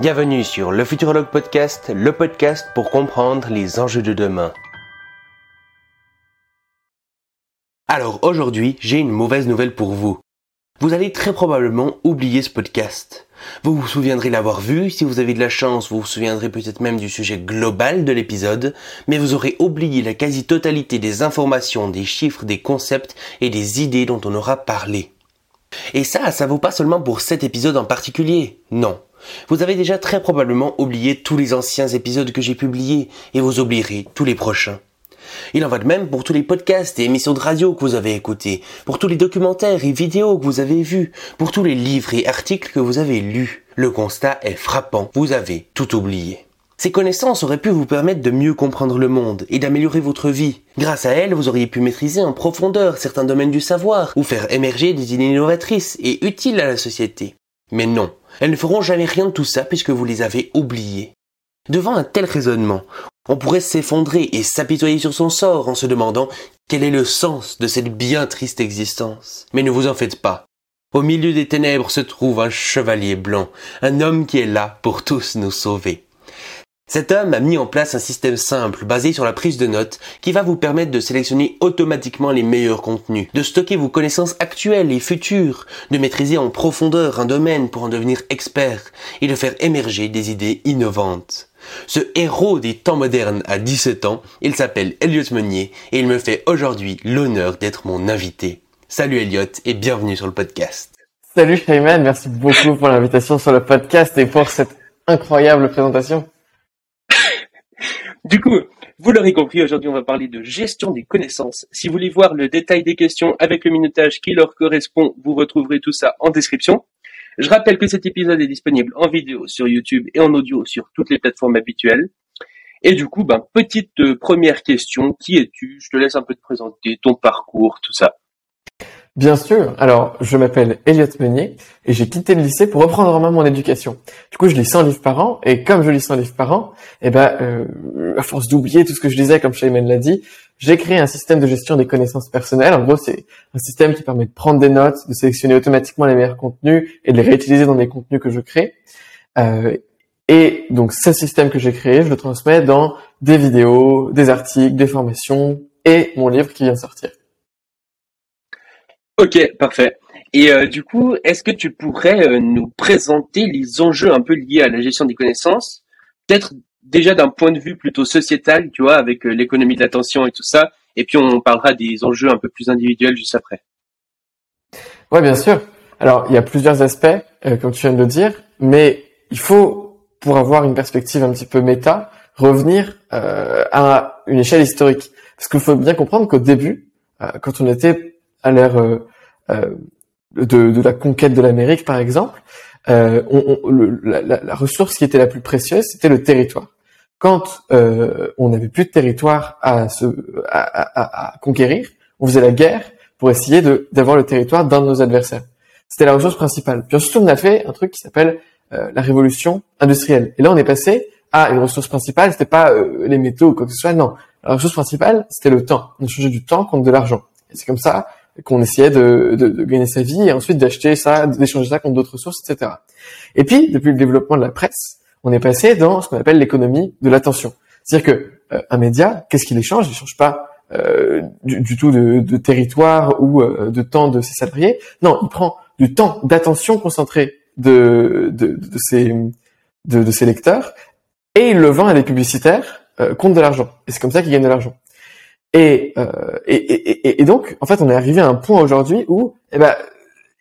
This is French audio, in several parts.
Bienvenue sur le Futurologue Podcast, le podcast pour comprendre les enjeux de demain. Alors aujourd'hui, j'ai une mauvaise nouvelle pour vous. Vous allez très probablement oublier ce podcast. Vous vous souviendrez l'avoir vu, si vous avez de la chance, vous vous souviendrez peut-être même du sujet global de l'épisode, mais vous aurez oublié la quasi-totalité des informations, des chiffres, des concepts et des idées dont on aura parlé. Et ça, ça vaut pas seulement pour cet épisode en particulier. Non. Vous avez déjà très probablement oublié tous les anciens épisodes que j'ai publiés et vous oublierez tous les prochains. Il en va de même pour tous les podcasts et émissions de radio que vous avez écoutés, pour tous les documentaires et vidéos que vous avez vus, pour tous les livres et articles que vous avez lus. Le constat est frappant, vous avez tout oublié. Ces connaissances auraient pu vous permettre de mieux comprendre le monde et d'améliorer votre vie. Grâce à elles, vous auriez pu maîtriser en profondeur certains domaines du savoir ou faire émerger des idées innovatrices et utiles à la société. Mais non, elles ne feront jamais rien de tout ça puisque vous les avez oubliées. Devant un tel raisonnement, on pourrait s'effondrer et s'apitoyer sur son sort en se demandant quel est le sens de cette bien triste existence. Mais ne vous en faites pas. Au milieu des ténèbres se trouve un chevalier blanc, un homme qui est là pour tous nous sauver. Cet homme a mis en place un système simple basé sur la prise de notes qui va vous permettre de sélectionner automatiquement les meilleurs contenus, de stocker vos connaissances actuelles et futures, de maîtriser en profondeur un domaine pour en devenir expert et de faire émerger des idées innovantes. Ce héros des temps modernes a 17 ans, il s'appelle Elliot Meunier et il me fait aujourd'hui l'honneur d'être mon invité. Salut Elliot et bienvenue sur le podcast. Salut Shayman, merci beaucoup pour l'invitation sur le podcast et pour cette incroyable présentation. Du coup, vous l'aurez compris, aujourd'hui on va parler de gestion des connaissances. Si vous voulez voir le détail des questions avec le minutage qui leur correspond, vous retrouverez tout ça en description. Je rappelle que cet épisode est disponible en vidéo sur YouTube et en audio sur toutes les plateformes habituelles. Et du coup, ben, petite euh, première question, qui es-tu? Je te laisse un peu te présenter, ton parcours, tout ça. Bien sûr. Alors, je m'appelle Elliot Meunier et j'ai quitté le lycée pour reprendre en main mon éducation. Du coup, je lis 100 livres par an et comme je lis 100 livres par an, eh ben, euh, à force d'oublier tout ce que je disais, comme Shayman l'a dit, j'ai créé un système de gestion des connaissances personnelles. En gros, c'est un système qui permet de prendre des notes, de sélectionner automatiquement les meilleurs contenus et de les réutiliser dans les contenus que je crée. Euh, et donc, ce système que j'ai créé, je le transmets dans des vidéos, des articles, des formations et mon livre qui vient de sortir. Ok, parfait. Et euh, du coup, est-ce que tu pourrais euh, nous présenter les enjeux un peu liés à la gestion des connaissances Peut-être déjà d'un point de vue plutôt sociétal, tu vois, avec euh, l'économie de l'attention et tout ça. Et puis on parlera des enjeux un peu plus individuels juste après. Ouais, bien sûr. Alors, il y a plusieurs aspects, comme tu viens de le dire, mais il faut, pour avoir une perspective un petit peu méta, revenir à une échelle historique. Parce qu'il faut bien comprendre qu'au début, quand on était à l'ère de, de, la conquête de l'Amérique, par exemple, euh, la, ressource qui était la plus précieuse, c'était le territoire. Quand euh, on n'avait plus de territoire à, à, conquérir, on faisait la guerre pour essayer d'avoir le territoire d'un de nos adversaires. C'était la ressource principale. Puis ensuite, on a fait un truc qui s'appelle euh, la révolution industrielle. Et là, on est passé à une ressource principale. C'était pas euh, les métaux ou quoi que ce soit. Non, la ressource principale, c'était le temps. On changeait du temps contre de l'argent. Et c'est comme ça qu'on essayait de, de, de, gagner sa vie et ensuite d'acheter ça, d'échanger ça contre d'autres ressources, etc. Et puis, depuis le développement de la presse, on est passé dans ce qu'on appelle l'économie de l'attention. C'est-à-dire que euh, un média, qu'est-ce qu'il échange? Il échange pas euh, du, du, tout de, de territoire ou euh, de temps de ses salariés. Non, il prend du temps d'attention concentré de, de, de, ses, de, de ses lecteurs et il le vend à des publicitaires euh, contre de l'argent. Et c'est comme ça qu'il gagne de l'argent. Et, euh, et, et, et, donc, en fait, on est arrivé à un point aujourd'hui où, eh ben,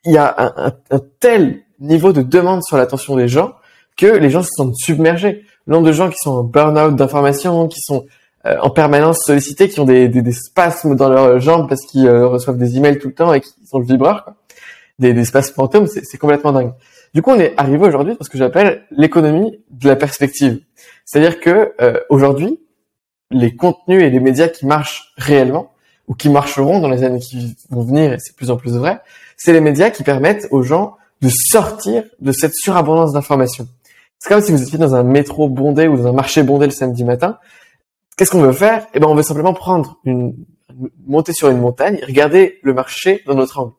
il y a un, un, tel niveau de demande sur l'attention des gens que les gens se sentent submergés. Le nombre de gens qui sont en burn-out d'informations, qui sont euh, en permanence sollicités, qui ont des, des, des spasmes dans leurs jambes parce qu'ils euh, reçoivent des emails tout le temps et qui sont le vibreur, quoi. Des, des spasmes fantômes, c'est complètement dingue. Du coup, on est arrivé aujourd'hui dans ce que j'appelle l'économie de la perspective. C'est-à-dire que euh, aujourd'hui, les contenus et les médias qui marchent réellement ou qui marcheront dans les années qui vont venir, et c'est plus en plus vrai, c'est les médias qui permettent aux gens de sortir de cette surabondance d'informations. C'est comme si vous étiez dans un métro bondé ou dans un marché bondé le samedi matin. Qu'est-ce qu'on veut faire? Eh ben, on veut simplement prendre une, monter sur une montagne regarder le marché dans notre angle,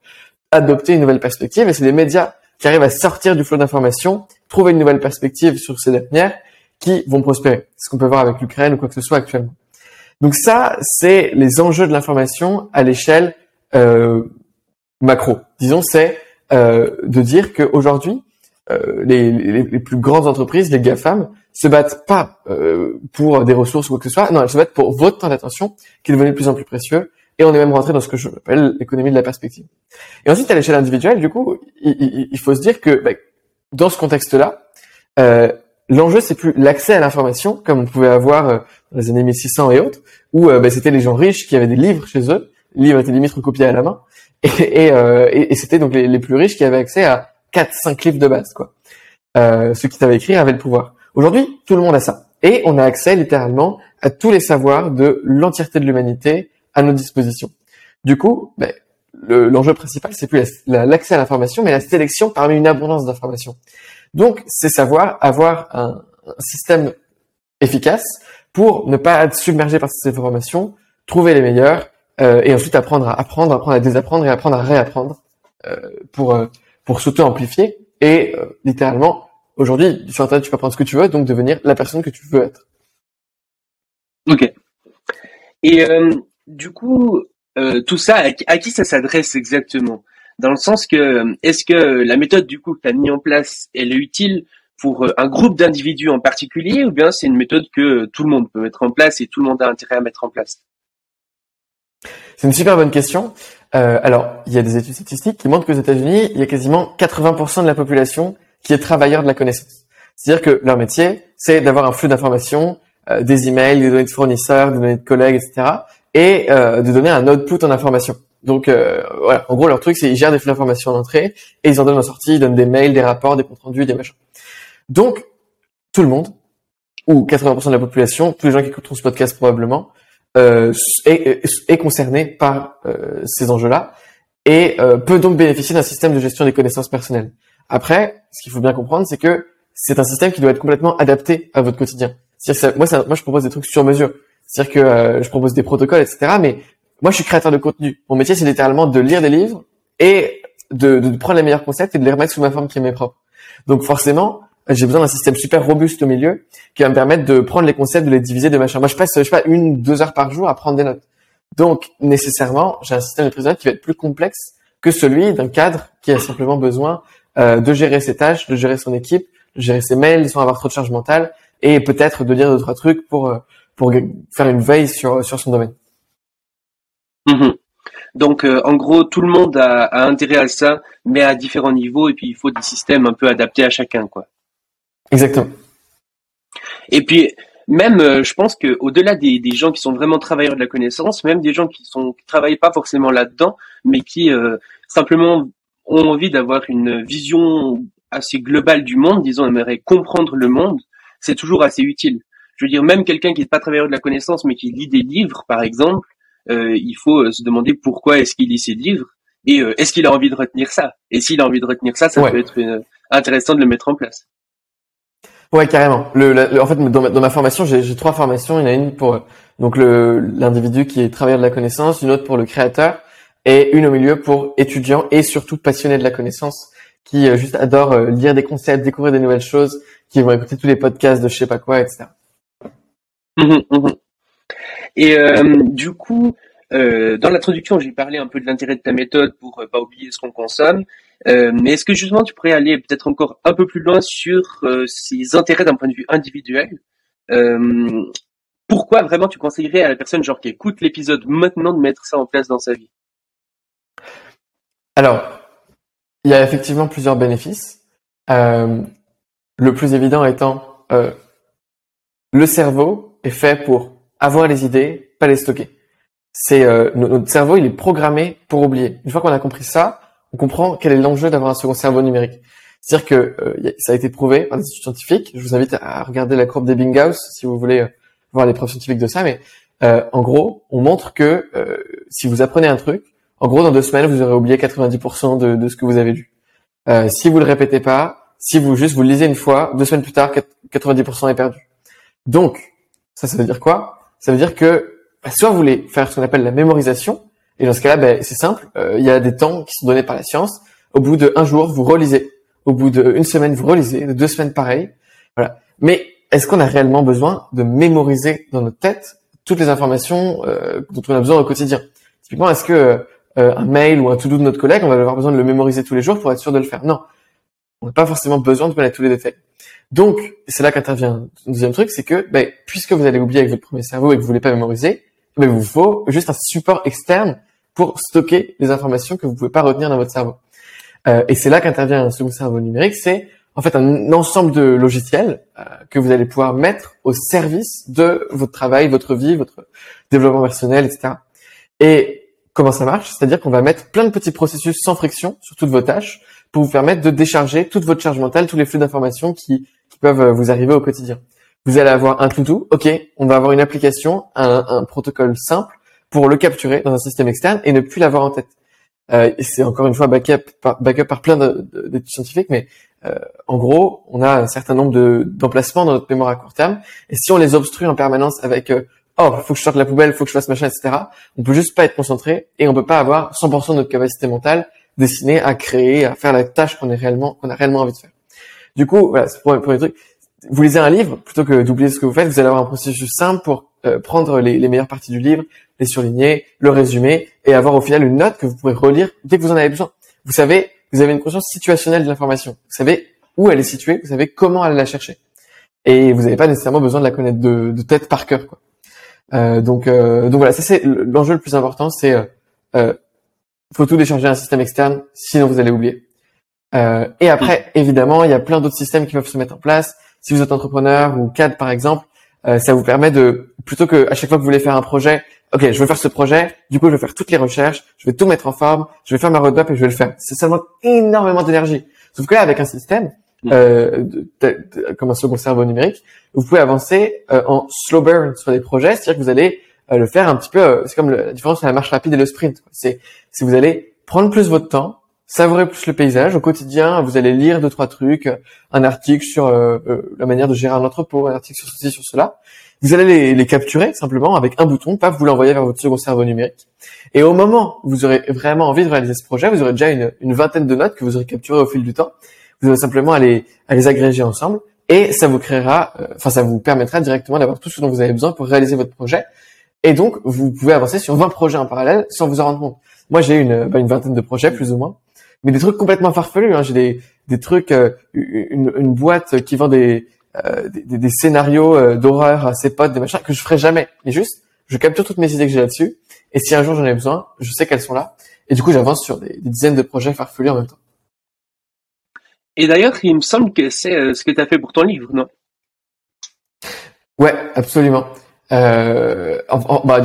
adopter une nouvelle perspective. Et c'est les médias qui arrivent à sortir du flot d'informations trouver une nouvelle perspective sur ces dernières qui vont prospérer. Ce qu'on peut voir avec l'Ukraine ou quoi que ce soit actuellement? Donc ça, c'est les enjeux de l'information à l'échelle euh, macro. Disons, c'est euh, de dire qu'aujourd'hui, euh, les, les, les, plus grandes entreprises, les GAFAM, se battent pas euh, pour des ressources ou quoi que ce soit. Non, elles se battent pour votre temps d'attention, qui devenu de plus en plus précieux. Et on est même rentré dans ce que je appelle l'économie de la perspective. Et ensuite, à l'échelle individuelle, du coup, il, il, faut se dire que bah, dans ce contexte-là, euh, l'enjeu c'est plus l'accès à l'information comme on pouvait avoir euh, dans les années 1600 et autres, où euh, bah, c'était les gens riches qui avaient des livres chez eux, les livres étaient limite recopiés à la main, euh, et, c'était donc les, plus riches qui avaient accès à 4-5 livres de base, quoi. ceux qui savaient écrire avaient le pouvoir. Aujourd'hui, tout le monde a ça. Et on a accès littéralement à tous les savoirs de l'entièreté de l'humanité à notre disposition. Du coup, ben, l'enjeu principal, c'est plus l'accès à l'information, mais la sélection parmi une abondance d'informations. Donc, c'est savoir avoir un, système efficace pour ne pas être submergé par ces informations, trouver les meilleures, euh, et ensuite apprendre à apprendre, apprendre à désapprendre et apprendre à réapprendre euh, pour euh, pour s'auto-amplifier et euh, littéralement Aujourd'hui, sur Internet, tu peux apprendre ce que tu veux, donc devenir la personne que tu veux être. Ok. Et euh, du coup, tout ça, à, qui ça s'adresse exactement? Dans le sens que, est-ce que la méthode du coup que tu as mis en place, elle est utile pour euh, un groupe d'individus en particulier, ou bien c'est une méthode que tout le monde peut mettre en place et tout le monde a intérêt à mettre en place? C'est une super bonne question. Euh, alors, il y a des études statistiques qui montrent qu'aux États-Unis, il y a quasiment 80% de la population qui est travailleur de la connaissance. C'est-à-dire que leur métier, c'est d'avoir un flux d'informations, euh, des emails, des données de fournisseurs, des données de collègues, etc., et euh, de donner un output en information. Donc euh, voilà, en gros leur truc c'est ils gèrent des flux d'informations en entrée et ils en donnent en sortie, ils donnent des mails, des rapports, des comptes rendus, des machins. Donc tout le monde ou 80% de la population, tous les gens qui écouteront ce podcast probablement, euh, est, est, concerné par euh, ces enjeux-là et euh, peut donc bénéficier d'un système de gestion des connaissances personnelles. Après, ce qu'il faut bien comprendre, c'est que c'est un système qui doit être complètement adapté à votre quotidien. Que moi, ça, moi, je propose des trucs sur mesure. C'est-à-dire que euh, je propose des protocoles, etc. Mais moi, je suis créateur de contenu. Mon métier, c'est littéralement de lire des livres et de, de, prendre les meilleurs concepts et de les remettre sous ma forme qui est mes propres. Donc forcément, j'ai besoin d'un système super robuste au milieu qui va me permettre de prendre les concepts, de les diviser de machin. Moi, je passe, je sais pas, une, deux heures par jour à prendre des notes. Donc, nécessairement, j'ai un système de prise de notes qui va être plus complexe que celui d'un cadre qui a simplement besoin euh, de gérer ses tâches, de gérer son équipe, de gérer ses mails sans avoir trop de charge mentale et peut-être de lire deux trois trucs pour euh, pour faire une veille sur sur son domaine. Mhm. Donc euh, en gros tout le monde a, a, intérêt à ça, mais à différents niveaux et puis il faut des systèmes un peu adaptés à chacun quoi. Exactement. Et puis même je pense que au-delà des, des, gens qui sont vraiment travailleurs de la connaissance, même des gens qui sont qui travaillent pas forcément là-dedans, mais qui simplement ont envie d'avoir une vision assez globale du monde, disons, aimerait comprendre le monde, c'est toujours assez utile. Je veux dire, même quelqu'un qui n'est pas travailleur de la connaissance, mais qui lit des livres, par exemple, euh, il faut euh, se demander pourquoi est-ce qu'il lit ces livres et euh, est-ce qu'il a envie de retenir ça. Et s'il a envie de retenir ça, ça peut être intéressant de le mettre en place. Ouais, carrément. Le, en fait, dans ma, dans ma formation, j'ai trois formations. Il y en a une pour donc l'individu qui est travailleur de la connaissance, une autre pour le créateur et une au milieu pour étudiants et surtout passionnés de la connaissance qui euh, juste adorent euh, lire des concepts, découvrir des nouvelles choses, qui vont écouter tous les podcasts de je sais pas quoi, etc. Mmh mmh et euh, du coup, euh, dans l'introduction, j'ai parlé un peu de l'intérêt de ta méthode pour pas oublier ce qu'on consomme. mais est-ce que justement tu pourrais aller peut-être encore un peu plus loin sur ces intérêts d'un point de vue individuel? Pourquoi vraiment tu conseillerais à la personne genre qui écoute l'épisode maintenant de mettre ça en place dans sa vie? Alors, il y a effectivement plusieurs bénéfices. Euh, le plus évident étant, euh, le cerveau est fait pour avoir les idées, pas les stocker. C'est euh, notre cerveau, il est programmé pour oublier. Une fois qu'on a compris ça, on comprend quel est l'enjeu d'avoir un second cerveau numérique. C'est-à-dire que ça a été prouvé par des études scientifiques. Je vous invite à regarder la courbe d'Ebbinghaus si vous voulez voir les preuves scientifiques de ça. Mais en gros, on montre que si vous apprenez un truc, en gros, dans deux semaines, vous aurez oublié 90% de, de, ce que vous avez lu. Euh, si vous le répétez pas, si vous juste vous le lisez une fois, deux semaines plus tard, 90% est perdu. Donc, ça, ça veut dire quoi? Ça veut dire que bah, soit vous voulez faire ce qu'on appelle la mémorisation, et dans ce cas-là, bah, c'est simple, euh, il y a des temps qui sont donnés par la science. Au bout de un jour, vous relisez Au bout d'une semaine, vous relisez. De deux semaines, pareil. Voilà. Mais est-ce qu'on a réellement besoin de mémoriser dans notre tête toutes les informations euh, dont on a besoin au quotidien? Typiquement, est-ce que euh, un mail ou un to-do de notre collègue, on va avoir besoin de le mémoriser tous les jours pour être sûr de le faire? Non. On n'a pas forcément besoin de connaître tous les détails. Donc, c'est là qu'intervient le deuxième truc, c'est que ben, puisque vous allez oublier avec votre premier cerveau et que vous voulez pas mémoriser, ben, il vous faut juste un support externe pour stocker les informations que vous pouvez pas retenir dans votre cerveau. Euh, et c'est là qu'intervient un second cerveau numérique, c'est en fait un ensemble de logiciels euh, que vous allez pouvoir mettre au service de votre travail, votre vie, votre développement personnel, etc. Et comment ça marche? C'est-à-dire qu'on va mettre plein de petits processus sans friction sur toutes vos tâches pour vous permettre de décharger toute votre charge mentale, tous les flux d'informations qui, qui peuvent euh, vous arriver au quotidien. Vous allez avoir un to-do, ok, on va avoir une application, un, un, protocole simple pour le capturer dans un système externe et ne plus l'avoir en tête. Euh, c'est encore une fois backup par, backup par plein d'études scientifiques, mais euh, en gros, on a un certain nombre d'emplacements dans notre mémoire à court terme, et si on les obstrue en permanence avec euh, oh, faut que je sorte la poubelle, faut que je fasse machin, etc. On peut juste pas être concentré et on peut pas avoir 100% de notre capacité mentale destinée à créer, à faire la tâche qu'on est réellement, qu'on a réellement envie de faire. Du coup, voilà, c'est pour, pour les trucs. Vous lisez un livre plutôt que d'oublier ce que vous faites. Vous allez avoir un processus simple pour euh, prendre les, les, meilleures parties du livre, les surligner, le résumer et avoir au final une note que vous pourrez relire dès que vous en avez besoin. Vous savez, vous avez une conscience situationnelle de l'information. Vous savez où elle est située, vous savez comment aller la chercher. Et vous n'avez pas nécessairement besoin de la connaître de, de tête par cœur. Quoi. Euh, donc, euh, donc voilà, ça c'est l'enjeu le plus important, c'est euh, euh, faut tout décharger un système externe, sinon vous allez oublier. Euh, et après, évidemment, il y a plein d'autres systèmes qui peuvent se mettre en place. Si vous êtes entrepreneur ou cadre par exemple, euh, ça vous permet de plutôt que à chaque fois que vous voulez faire un projet, ok, je veux faire ce projet, du coup je vais faire toutes les recherches, je vais tout mettre en forme, je vais faire ma roadmap et je vais le faire. C'est seulement énormément d'énergie. Sauf que là, avec un système, Mm. euh, de, comme un second cerveau numérique, vous pouvez avancer euh, en slow burn sur des projets, c'est-à-dire que vous allez le faire un petit peu, euh, c'est comme la différence entre la marche rapide et le sprint. C'est si vous allez prendre plus votre temps, savourer plus le paysage au quotidien, vous allez lire deux trois trucs, un article sur la manière de gérer un entrepôt, un article sur ceci sur cela. Vous allez les, les capturer simplement avec un bouton, pas vous l'envoyer vers votre second cerveau numérique. Et au moment où vous aurez vraiment envie de réaliser ce projet, vous aurez déjà une, une vingtaine de notes que vous aurez capturées au fil du temps vous allez simplement à les, à les agréger ensemble et ça vous créera, euh, enfin ça vous permettra directement d'avoir tout ce dont vous avez besoin pour réaliser votre projet. Et donc vous pouvez avancer sur 20 projets en parallèle sans vous en rendre compte. Moi j'ai une, bah, une vingtaine de projets plus ou moins, mais des trucs complètement farfelus. Hein. J'ai des, des trucs, euh, une, une, boîte qui vend des, euh, des, des, scénarios euh, d'horreur à ses potes, des machins que je ferai jamais. Mais juste, je capture toutes mes idées que j'ai là-dessus. Et si un jour j'en ai besoin, je sais qu'elles sont là. Et du coup, j'avance sur des, des dizaines de projets farfelus en même temps. Et d'ailleurs, il me semble que c'est euh, ce que tu as fait pour ton livre, non? Ouais, absolument. Euh, bah,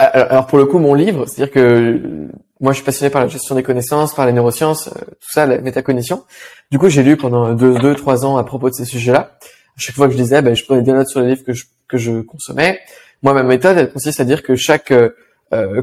alors pour le coup, mon livre, c'est-à-dire que moi je suis passionné par la gestion des connaissances, par les neurosciences, euh, tout ça, la métacognition. Du coup, j'ai lu pendant deux, deux, trois ans à propos de ces sujets-là. À chaque fois que je lisais, ben, je prenais des notes sur les livres que je, que je consommais. Moi, ma méthode, elle consiste à dire que chaque euh,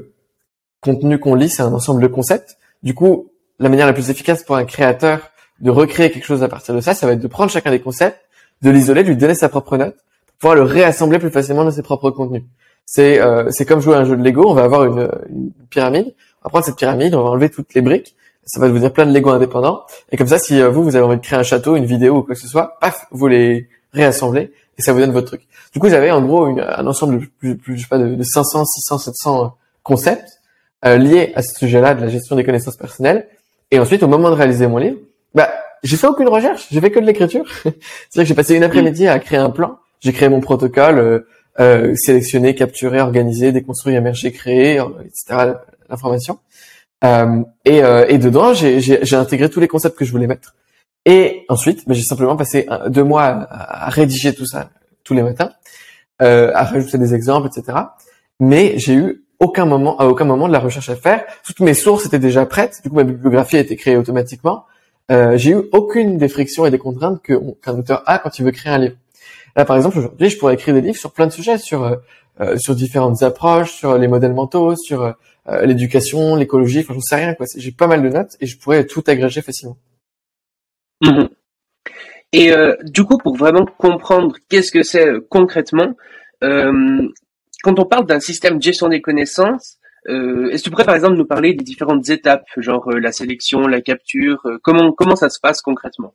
contenu qu'on lit, c'est un ensemble de concepts. Du coup, la manière la plus efficace pour un créateur de recréer quelque chose à partir de ça, ça va être de prendre chacun des concepts, de l'isoler, de lui donner sa propre note, pouvoir le réassembler plus facilement dans ses propres contenus. C'est euh, c'est comme jouer à un jeu de Lego, on va avoir une, une, pyramide, on va prendre cette pyramide, on va enlever toutes les briques, ça va devenir plein de Lego indépendants, et comme ça, si euh, vous, vous avez envie de créer un château, une vidéo ou quoi que ce soit, paf, vous les réassemblez, et ça vous donne votre truc. Du coup, j'avais en gros un ensemble de, plus, je sais pas, de, de 500, 600, 700 concepts euh, liés à ce sujet-là de la gestion des connaissances personnelles, et ensuite, au moment de réaliser mon livre, bah, j'ai fait aucune recherche, j'ai fait que de l'écriture. C'est-à-dire que j'ai passé une après-midi à créer un plan. J'ai créé mon protocole, euh, euh, sélectionné, capturé, organisé, déconstruit, émergé, créé, euh, etc. L'information. Euh, et, euh, et, dedans, j'ai intégré tous les concepts que je voulais mettre. Et ensuite, bah, j'ai simplement passé deux mois à, à, rédiger tout ça tous les matins, à rajouter des exemples, etc. Mais j'ai eu aucun moment, à aucun moment de la recherche à faire. Toutes mes sources étaient déjà prêtes. Du coup, ma bibliographie a été créée automatiquement euh, j'ai eu aucune des frictions et des contraintes qu'un auteur a quand il veut créer un livre. Là, par exemple, aujourd'hui, je pourrais écrire des livres sur plein de sujets, sur euh, euh sur différentes approches, sur les modèles mentaux, sur euh, l'éducation, l'écologie. Enfin, j'en sais rien. Quoi. J'ai pas mal de notes et je pourrais tout agréger facilement. Mhm. Et euh, du coup, pour vraiment comprendre qu'est-ce que c'est concrètement, quand on parle d'un système de gestion des connaissances, Euh, Est-ce que tu pourrais par exemple nous parler des différentes étapes, genre euh, la sélection, la capture, euh, comment comment ça se passe concrètement?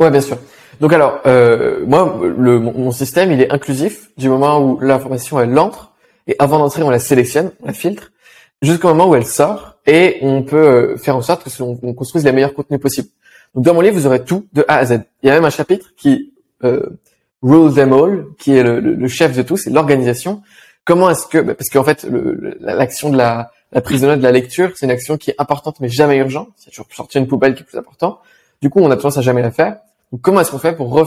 Ouais, bien sûr. Donc alors, euh, moi, le, mon, système, il est inclusif du moment où l'information elle entre et avant d'entrer, on la sélectionne, on la filtre, jusqu'au moment où elle sort et on peut euh, faire en sorte que on, on construise les meilleurs contenus possibles. Donc dans mon livre, vous aurez tout de A à Z. Il y a même un chapitre qui euh, rule them all, qui est le, le, le chef de tout, c'est l'organisation. Comment est-ce que, bah, parce qu'en fait, l'action de la, la prise de notes, de la lecture, c'est une action qui est importante mais jamais urgente. C'est toujours sortir une poubelle qui est plus important. Du coup, on a tendance à jamais la faire. Comment est-ce qu'on fait pour, euh,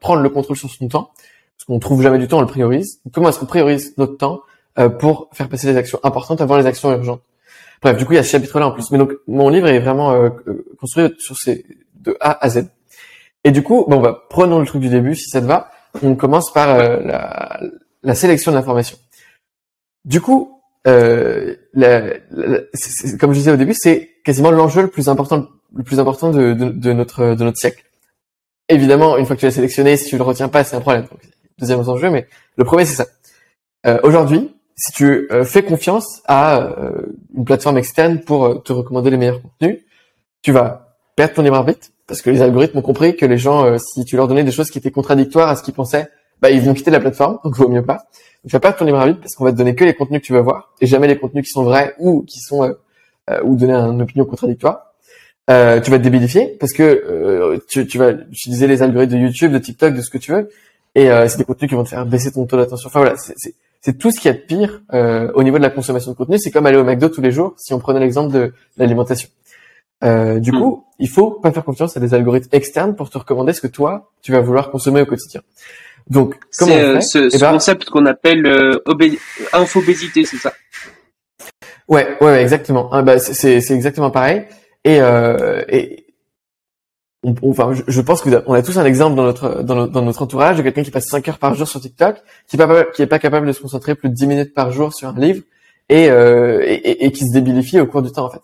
prendre le contrôle sur son temps? Parce qu'on trouve jamais du temps, on le priorise. Comment est-ce qu'on priorise notre temps euh, pour faire passer les actions importantes avant les actions urgentes? Bref, du coup, il y a ce chapitre-là en plus. Mais donc, mon livre est vraiment euh, construit sur ces de A à Z. Et du coup, bon, bah, prenons le truc du début, si ça te va. On commence par la, sélection de l'information. Du coup, comme je disais au début, c'est quasiment l'enjeu le plus important, le plus important de notre de notre siècle. Évidemment, une fois que tu l'as sélectionné, si tu le retiens pas, c'est un problème. Donc, deuxième enjeu, mais le premier, c'est ça. Euh, Aujourd'hui, si tu euh, fais confiance à euh, une plateforme externe pour euh, te recommander les meilleurs contenus, tu vas perdre ton libre arbitre parce que les algorithmes ont compris que les gens, euh, si tu leur donnais des choses qui étaient contradictoires à ce qu'ils pensaient, bah ils vont quitter la plateforme, donc vaut mieux pas. Donc, tu vas perdre ton libre arbitre parce qu'on va te donner que les contenus que tu veux voir et jamais les contenus qui sont vrais ou qui sont euh, ou donner une opinion contradictoire. Euh, tu vas te débilifier parce que euh, tu, tu vas utiliser les algorithmes de YouTube, de TikTok, de ce que tu veux, et euh, c'est des contenus qui vont te faire baisser ton taux d'attention. Enfin voilà, c'est- tout ce qu'il y a de pire euh, au niveau de la consommation de contenu. C'est comme aller au McDo tous les jours, si on prenait l'exemple de l'alimentation. Euh, du Mm. coup, il faut pas faire confiance à des algorithmes externes pour te recommander ce que toi tu vas vouloir consommer au quotidien. Donc, comment on fait ce, ce Eh ben, concept qu'on appelle euh, obé- infobésité, c'est ça? Ouais, ouais, exactement. Ah, bah, c'est exactement pareil. Et, euh, et on, enfin, je, pense que vous avez- on a tous un exemple dans notre dans notre, entourage de quelqu'un qui passe 5 heures par jour sur TikTok, qui est pas est pas capable de se concentrer plus de 10 minutes par jour sur un livre et, euh, et, qui se débilifie au cours du temps en fait.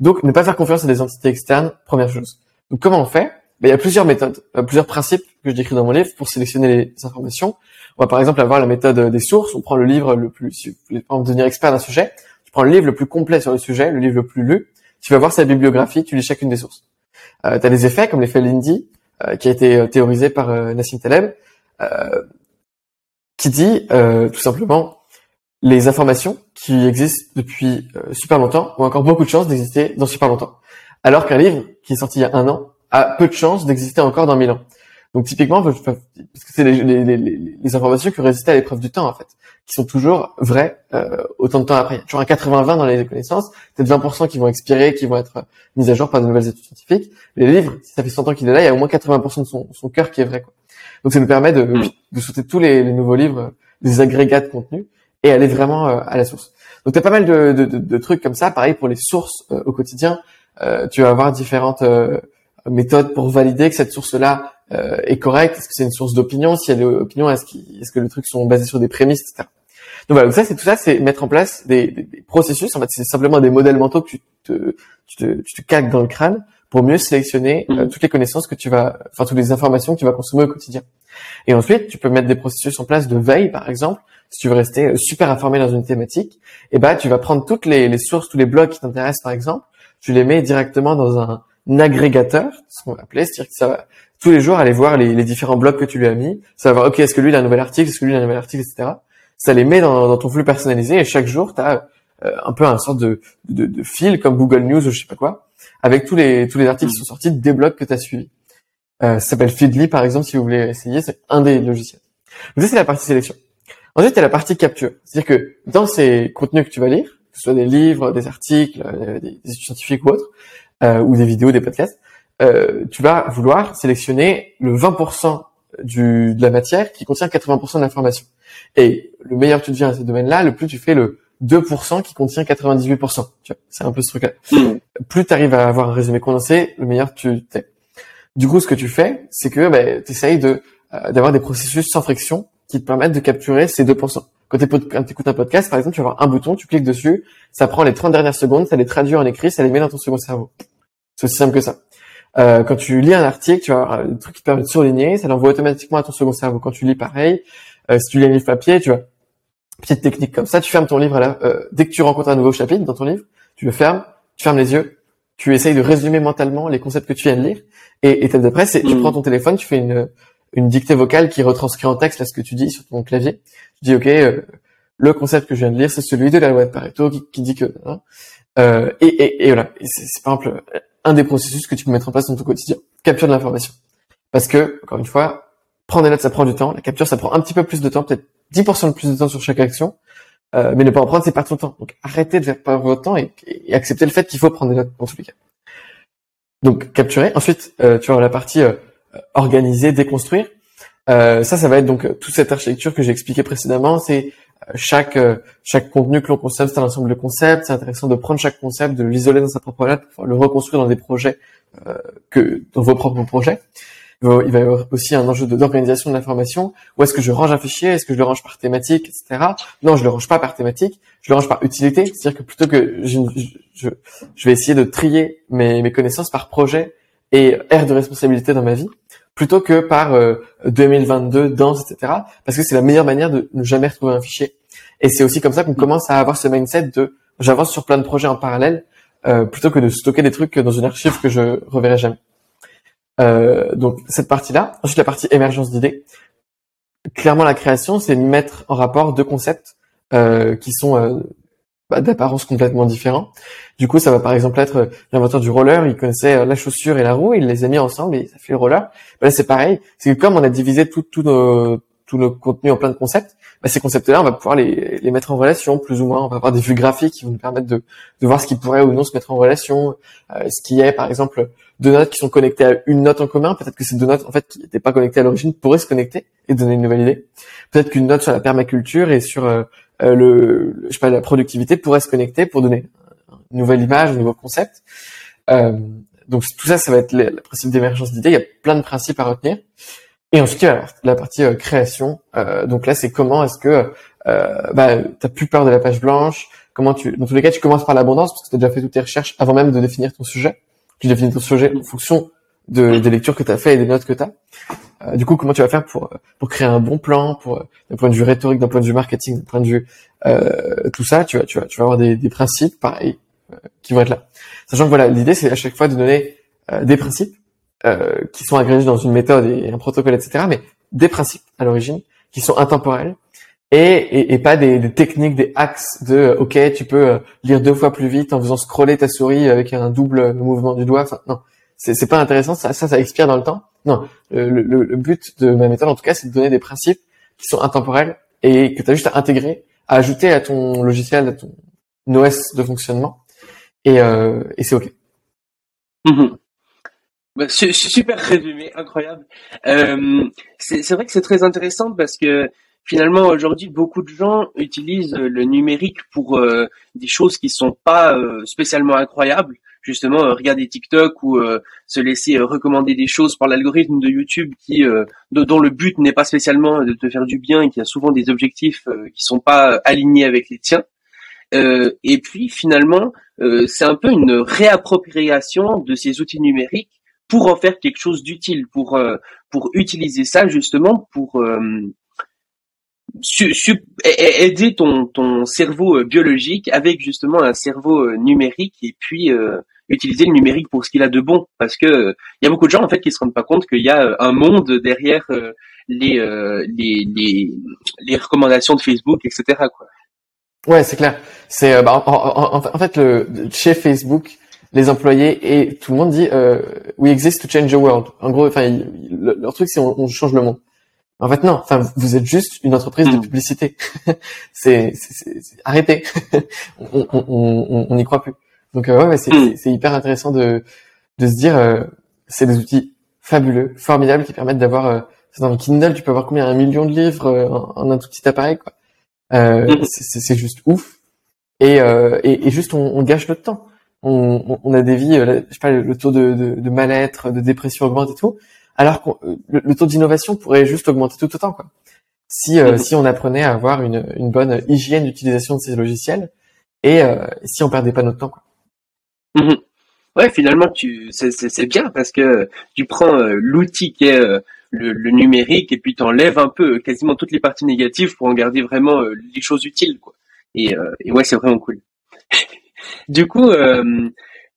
Donc, ne pas faire confiance à des entités externes, première chose. Donc, comment on fait? Ben, Il y a plusieurs méthodes, euh, plusieurs principes que je décris dans mon livre pour sélectionner les informations. On va par exemple avoir la méthode des sources. On prend le livre le plus, si vous voulez devenir expert d'un sujet, tu prends le livre le plus complet sur le sujet, le livre le plus lu, tu vas voir sa bibliographie, tu lis chacune des sources. Euh, tu as des effets comme l'effet Lindy, euh, qui a été euh, théorisé par euh, Nassim Taleb, qui dit tout simplement les informations qui existent depuis super longtemps ont encore beaucoup de chances d'exister dans super longtemps. Alors qu'un livre qui est sorti il y a un an a peu de chances d'exister encore dans mille ans. Donc typiquement, parce que c'est les, les, les, les informations qui résistent à l'épreuve du temps en fait, qui sont toujours vraies euh, autant de temps après. Il y a toujours un 80-20 dans les connaissances, peut-être 20% qui vont expirer, qui vont être mises à jour par de nouvelles études scientifiques. Les livres, si ça fait 100 ans qu'il est là, il y a au moins 80% de son, son cœur qui est vrai. Quoi. Donc ça nous permet de, Mm. de sauter tous les, les nouveaux livres, des agrégats de contenu, et aller vraiment euh, à la source. Donc tu as pas mal de, de, de, de trucs comme ça. Pareil pour les sources euh, au quotidien. Euh, tu vas avoir différentes méthodes pour valider que cette source-là euh, est correcte? Est-ce que c'est une source d'opinion? Si elle est opinion, est-ce qu'il- est-ce que les trucs sont basés sur des prémices, etc. Donc voilà, donc ça c'est tout ça, c'est mettre en place des, des- des processus. En fait, c'est simplement des modèles mentaux que tu te, tu te, tu te calques dans le crâne pour mieux sélectionner euh, Mhm. toutes les connaissances que tu vas, enfin toutes les informations que tu vas consommer au quotidien. Et ensuite, tu peux mettre des processus en place de veille, par exemple, si tu veux rester euh, super informé dans une thématique. Et ben, tu vas prendre toutes les, les sources, tous les blogs qui t'intéressent, par exemple, tu les mets directement dans un agrégateur, ce qu'on va appeler, c'est-à-dire que ça va tous les jours aller voir les, les différents blogs que tu lui as mis, ça va voir, ok, est-ce que lui il a un nouvel article, est-ce que lui il a un nouvel article, etc. Ça les met dans, dans ton flux personnalisé et chaque jour, tu as un peu un sorte de, de, de fil comme Google News ou je sais pas quoi, avec tous les tous les articles qui sont sortis des blogs que tu as suivis. Euh, ça s'appelle Feedly par exemple si vous voulez essayer, c'est un des logiciels. Donc ça c'est la partie sélection. Ensuite, il y a la partie capture. C'est-à-dire que dans ces contenus que tu vas lire, que ce soit des livres, des articles, euh, des, des études scientifiques ou autres, euh, ou des vidéos, des podcasts, euh, tu vas vouloir sélectionner le 20% du, de la matière qui contient 80% de l'information. Et le meilleur tu deviens à ce domaine-là, le plus tu fais le 2% qui contient 98%. Tu vois, c'est un peu ce truc-là. Mm. Plus tu arrives à avoir un résumé condensé, le meilleur tu t'es. Du coup, ce que tu fais, c'est que bah, tu essayes de, euh, d'avoir des processus sans friction qui te permettent de capturer ces 2%. Quand tu écoutes un podcast, par exemple, tu vas avoir un bouton, tu cliques dessus, ça prend les 30 dernières secondes, ça les traduit en écrit, ça les met dans ton second cerveau. C'est aussi simple que ça. Euh, quand tu lis un article, tu vas avoir un truc qui te permet de surligner, ça l'envoie automatiquement à ton second cerveau. Quand tu lis pareil, euh, si tu lis un livre papier, tu vas petite technique comme ça. Tu fermes ton livre à la, euh, dès que tu rencontres un nouveau chapitre dans ton livre, tu le fermes, tu fermes les yeux, tu essayes de résumer mentalement les concepts que tu viens de lire. Et étape d'après, c'est tu Mm. prends ton téléphone, tu fais une une dictée vocale qui retranscrit en texte là ce que tu dis sur ton clavier. Tu dis ok, euh, le concept que je viens de lire, c'est celui de la loi de Pareto qui, qui dit que hein. Euh, et, et, et voilà. C'est par exemple un des processus que tu peux mettre en place dans ton quotidien. Capture de l'information. Parce que encore une fois, prendre des notes ça prend du temps. La capture ça prend un petit peu plus de temps, peut-être 10% de plus de temps sur chaque action. Euh, mais ne pas en prendre, c'est perdre son temps. Donc arrêtez de faire perdre votre temps et, et acceptez le fait qu'il faut prendre des notes dans tous les cas. Donc capturer. Ensuite, euh, tu as la partie euh, organiser, déconstruire. Euh, ça, ça va être donc euh, toute cette architecture que j'ai expliqué précédemment. C'est euh, chaque euh, chaque contenu que l'on consomme, c'est un ensemble de concepts. C'est intéressant de prendre chaque concept, de l'isoler dans sa propre lettre, pour le reconstruire dans des projets euh, que dans vos propres projets. Il va y avoir aussi un enjeu de- d'organisation de l'information. Où est-ce que je range un fichier? Est-ce que je le range par thématique, etc. Non, je le range pas par thématique. Je le range par utilité. C'est-à-dire que plutôt que je, je, je vais essayer de trier mes, mes connaissances par projet et aire de responsabilité dans ma vie, plutôt que par euh, 2022, danse, etc. Parce que c'est la meilleure manière de ne jamais retrouver un fichier. Et c'est aussi comme ça qu'on commence à avoir ce mindset de j'avance sur plein de projets en parallèle, euh, plutôt que de stocker des trucs dans une archive que je reverrai jamais. Euh, donc cette partie-là. Ensuite la partie émergence d'idées. Clairement la création, c'est mettre en rapport deux concepts euh, qui sont euh, d'apparence complètement différents. Du coup, ça va par exemple être euh, l'inventeur du roller, il connaissait euh, la chaussure et la roue, il les a mis ensemble et ça fait le roller. Bah, là, c'est pareil, c'est que comme on a divisé tout- tout nos, tous nos contenus en plein de concepts, bah, ces concepts-là, on va pouvoir les, les mettre en relation plus ou moins. On va avoir des vues graphiques qui vont nous permettre de, de voir ce qui pourrait ou non se mettre en relation, euh, ce qui est par exemple deux notes qui sont connectées à une note en commun. Peut-être que ces deux notes en fait qui n'étaient pas connectées à l'origine pourraient se connecter et donner une nouvelle idée. Peut-être qu'une note sur la permaculture et sur euh, le, le- je sais pas la productivité pourrait se connecter pour donner une nouvelle image, un nouveau concept. Euh, donc tout ça, ça va être le, principe d'émergence d'idées. Il y a plein de principes à retenir. Et ensuite, il y a la, partie euh, création. Euh, donc là, c'est comment est-ce que euh, bah, t'as plus peur de la page blanche? Comment tu, dans tous les cas, tu commences par l'abondance parce que tu as déjà fait toutes tes recherches avant même de définir ton sujet. Tu définis ton sujet en fonction de, des lectures que tu as fait et des notes que tu as. du coup, comment tu vas faire pour pour créer un bon plan, pour d'un point de vue rhétorique, d'un point de vue marketing, d'un point de vue euh, tout ça, tu vas tu vas tu vas avoir des, des principes pareil euh, qui vont être là. Sachant que voilà, l'idée c'est à chaque fois de donner euh, des principes euh, qui sont agrégés dans une méthode et un protocole, etc. Mais des principes à l'origine qui sont intemporels et, et, et pas des, des techniques, des hacks de euh, ok, tu peux euh, lire deux fois plus vite en faisant scroller ta souris avec un double mouvement du doigt. Enfin, non, c'est pas intéressant. Ça, ça, expire dans le temps? Non, le, le, but de ma méthode, en tout cas, c'est de donner des principes qui sont intemporels et que tu as juste à intégrer, à ajouter à ton logiciel, à ton OS de fonctionnement, et, euh, et c'est ok. Mhm. Bah, su- super résumé, incroyable. Euh, c'est vrai que c'est très intéressant parce que finalement aujourd'hui beaucoup de gens utilisent le numérique pour euh, des choses qui sont pas euh, spécialement incroyables. Justement, euh, regarder TikTok ou euh, se laisser euh, recommander des choses par l'algorithme de YouTube qui dont le but n'est pas spécialement de te faire du bien et qui a souvent des objectifs qui sont pas alignés avec les tiens. Et puis finalement, c'est un peu une réappropriation de ces outils numériques pour en faire quelque chose d'utile, pour pour utiliser ça justement pour aider ton ton cerveau biologique avec justement un cerveau numérique et puis utiliser le numérique pour ce qu'il a de bon parce que euh, il y a beaucoup de gens en fait qui se rendent pas compte qu'il y a euh, un monde derrière euh, les, euh, les les les recommandations de Facebook etc quoi. Ouais, c'est clair. C'est bah, en, en- en- fait le chez Facebook, les employés et tout le monde dit euh, we exist to change the world. En gros, enfin le- leur truc c'est on, on change le monde. En fait non, enfin vous êtes juste une entreprise de Mm. publicité. c'est arrêtez. on, on, on, on n'y croit plus. Donc euh, ouais, ouais, c'est hyper intéressant de de se dire euh, c'est des outils fabuleux, formidables qui permettent d'avoir euh, dans le Kindle, tu peux avoir combien un million de livres euh, en, en un tout petit appareil quoi. Euh, Mhm. c'est- juste ouf. Et, euh, et, et juste, on, on gâche notre temps. On, on- on a des vies, euh, je sais pas, le taux de, de, de mal-être, de dépression augmente et tout, alors que le, le taux d'innovation pourrait juste augmenter tout autant. Quoi. Si, euh, Mhm. si on apprenait à avoir une, une bonne hygiène d'utilisation de ces logiciels et euh, si on perdait pas notre temps. Quoi. Mhm. Ouais, finalement, tu, c'est, c'est, bien parce que tu prends euh, l'outil qui est euh, le, numérique et puis t'enlèves un peu quasiment toutes les parties négatives pour en garder vraiment les choses utiles quoi. Et, et ouais, c'est vraiment cool. du coup,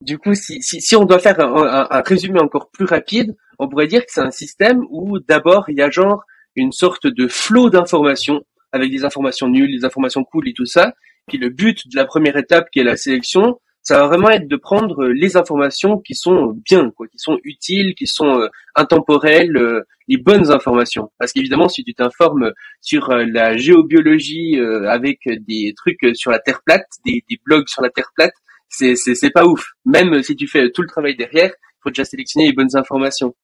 du coup, si, si, si on doit faire un, un, résumé encore plus rapide, on pourrait dire que c'est un système où d'abord il y a genre une sorte de flot d'informations avec des informations nulles, des informations cool et tout ça. Puis le but de la première étape qui est la sélection, ça va vraiment être de prendre les informations qui sont bien, quoi, qui sont utiles, qui sont euh, intemporelles, euh, les bonnes informations. Parce qu'évidemment, si tu t'informes sur euh, la géobiologie avec des trucs sur la Terre plate, des, des blogs sur la Terre plate, c'est c'est pas ouf. Même si tu fais tout le travail derrière, il faut déjà sélectionner les bonnes informations.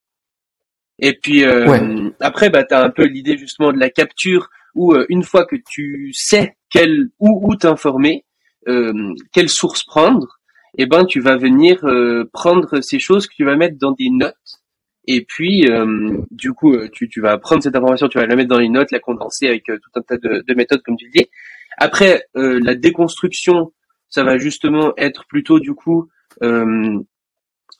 Et puis euh, après, bah t'as un peu l'idée justement de la capture où euh, une fois que tu sais quel où où t'informer, euh, quelle source prendre, eh ben tu vas venir euh, prendre ces choses que tu vas mettre dans des notes. Et puis, du coup, tu, tu vas prendre cette information, tu vas la mettre dans les notes, la condenser avec tout un tas de, de méthodes, comme tu dis. Après, la déconstruction ça va justement être plutôt du coup euh,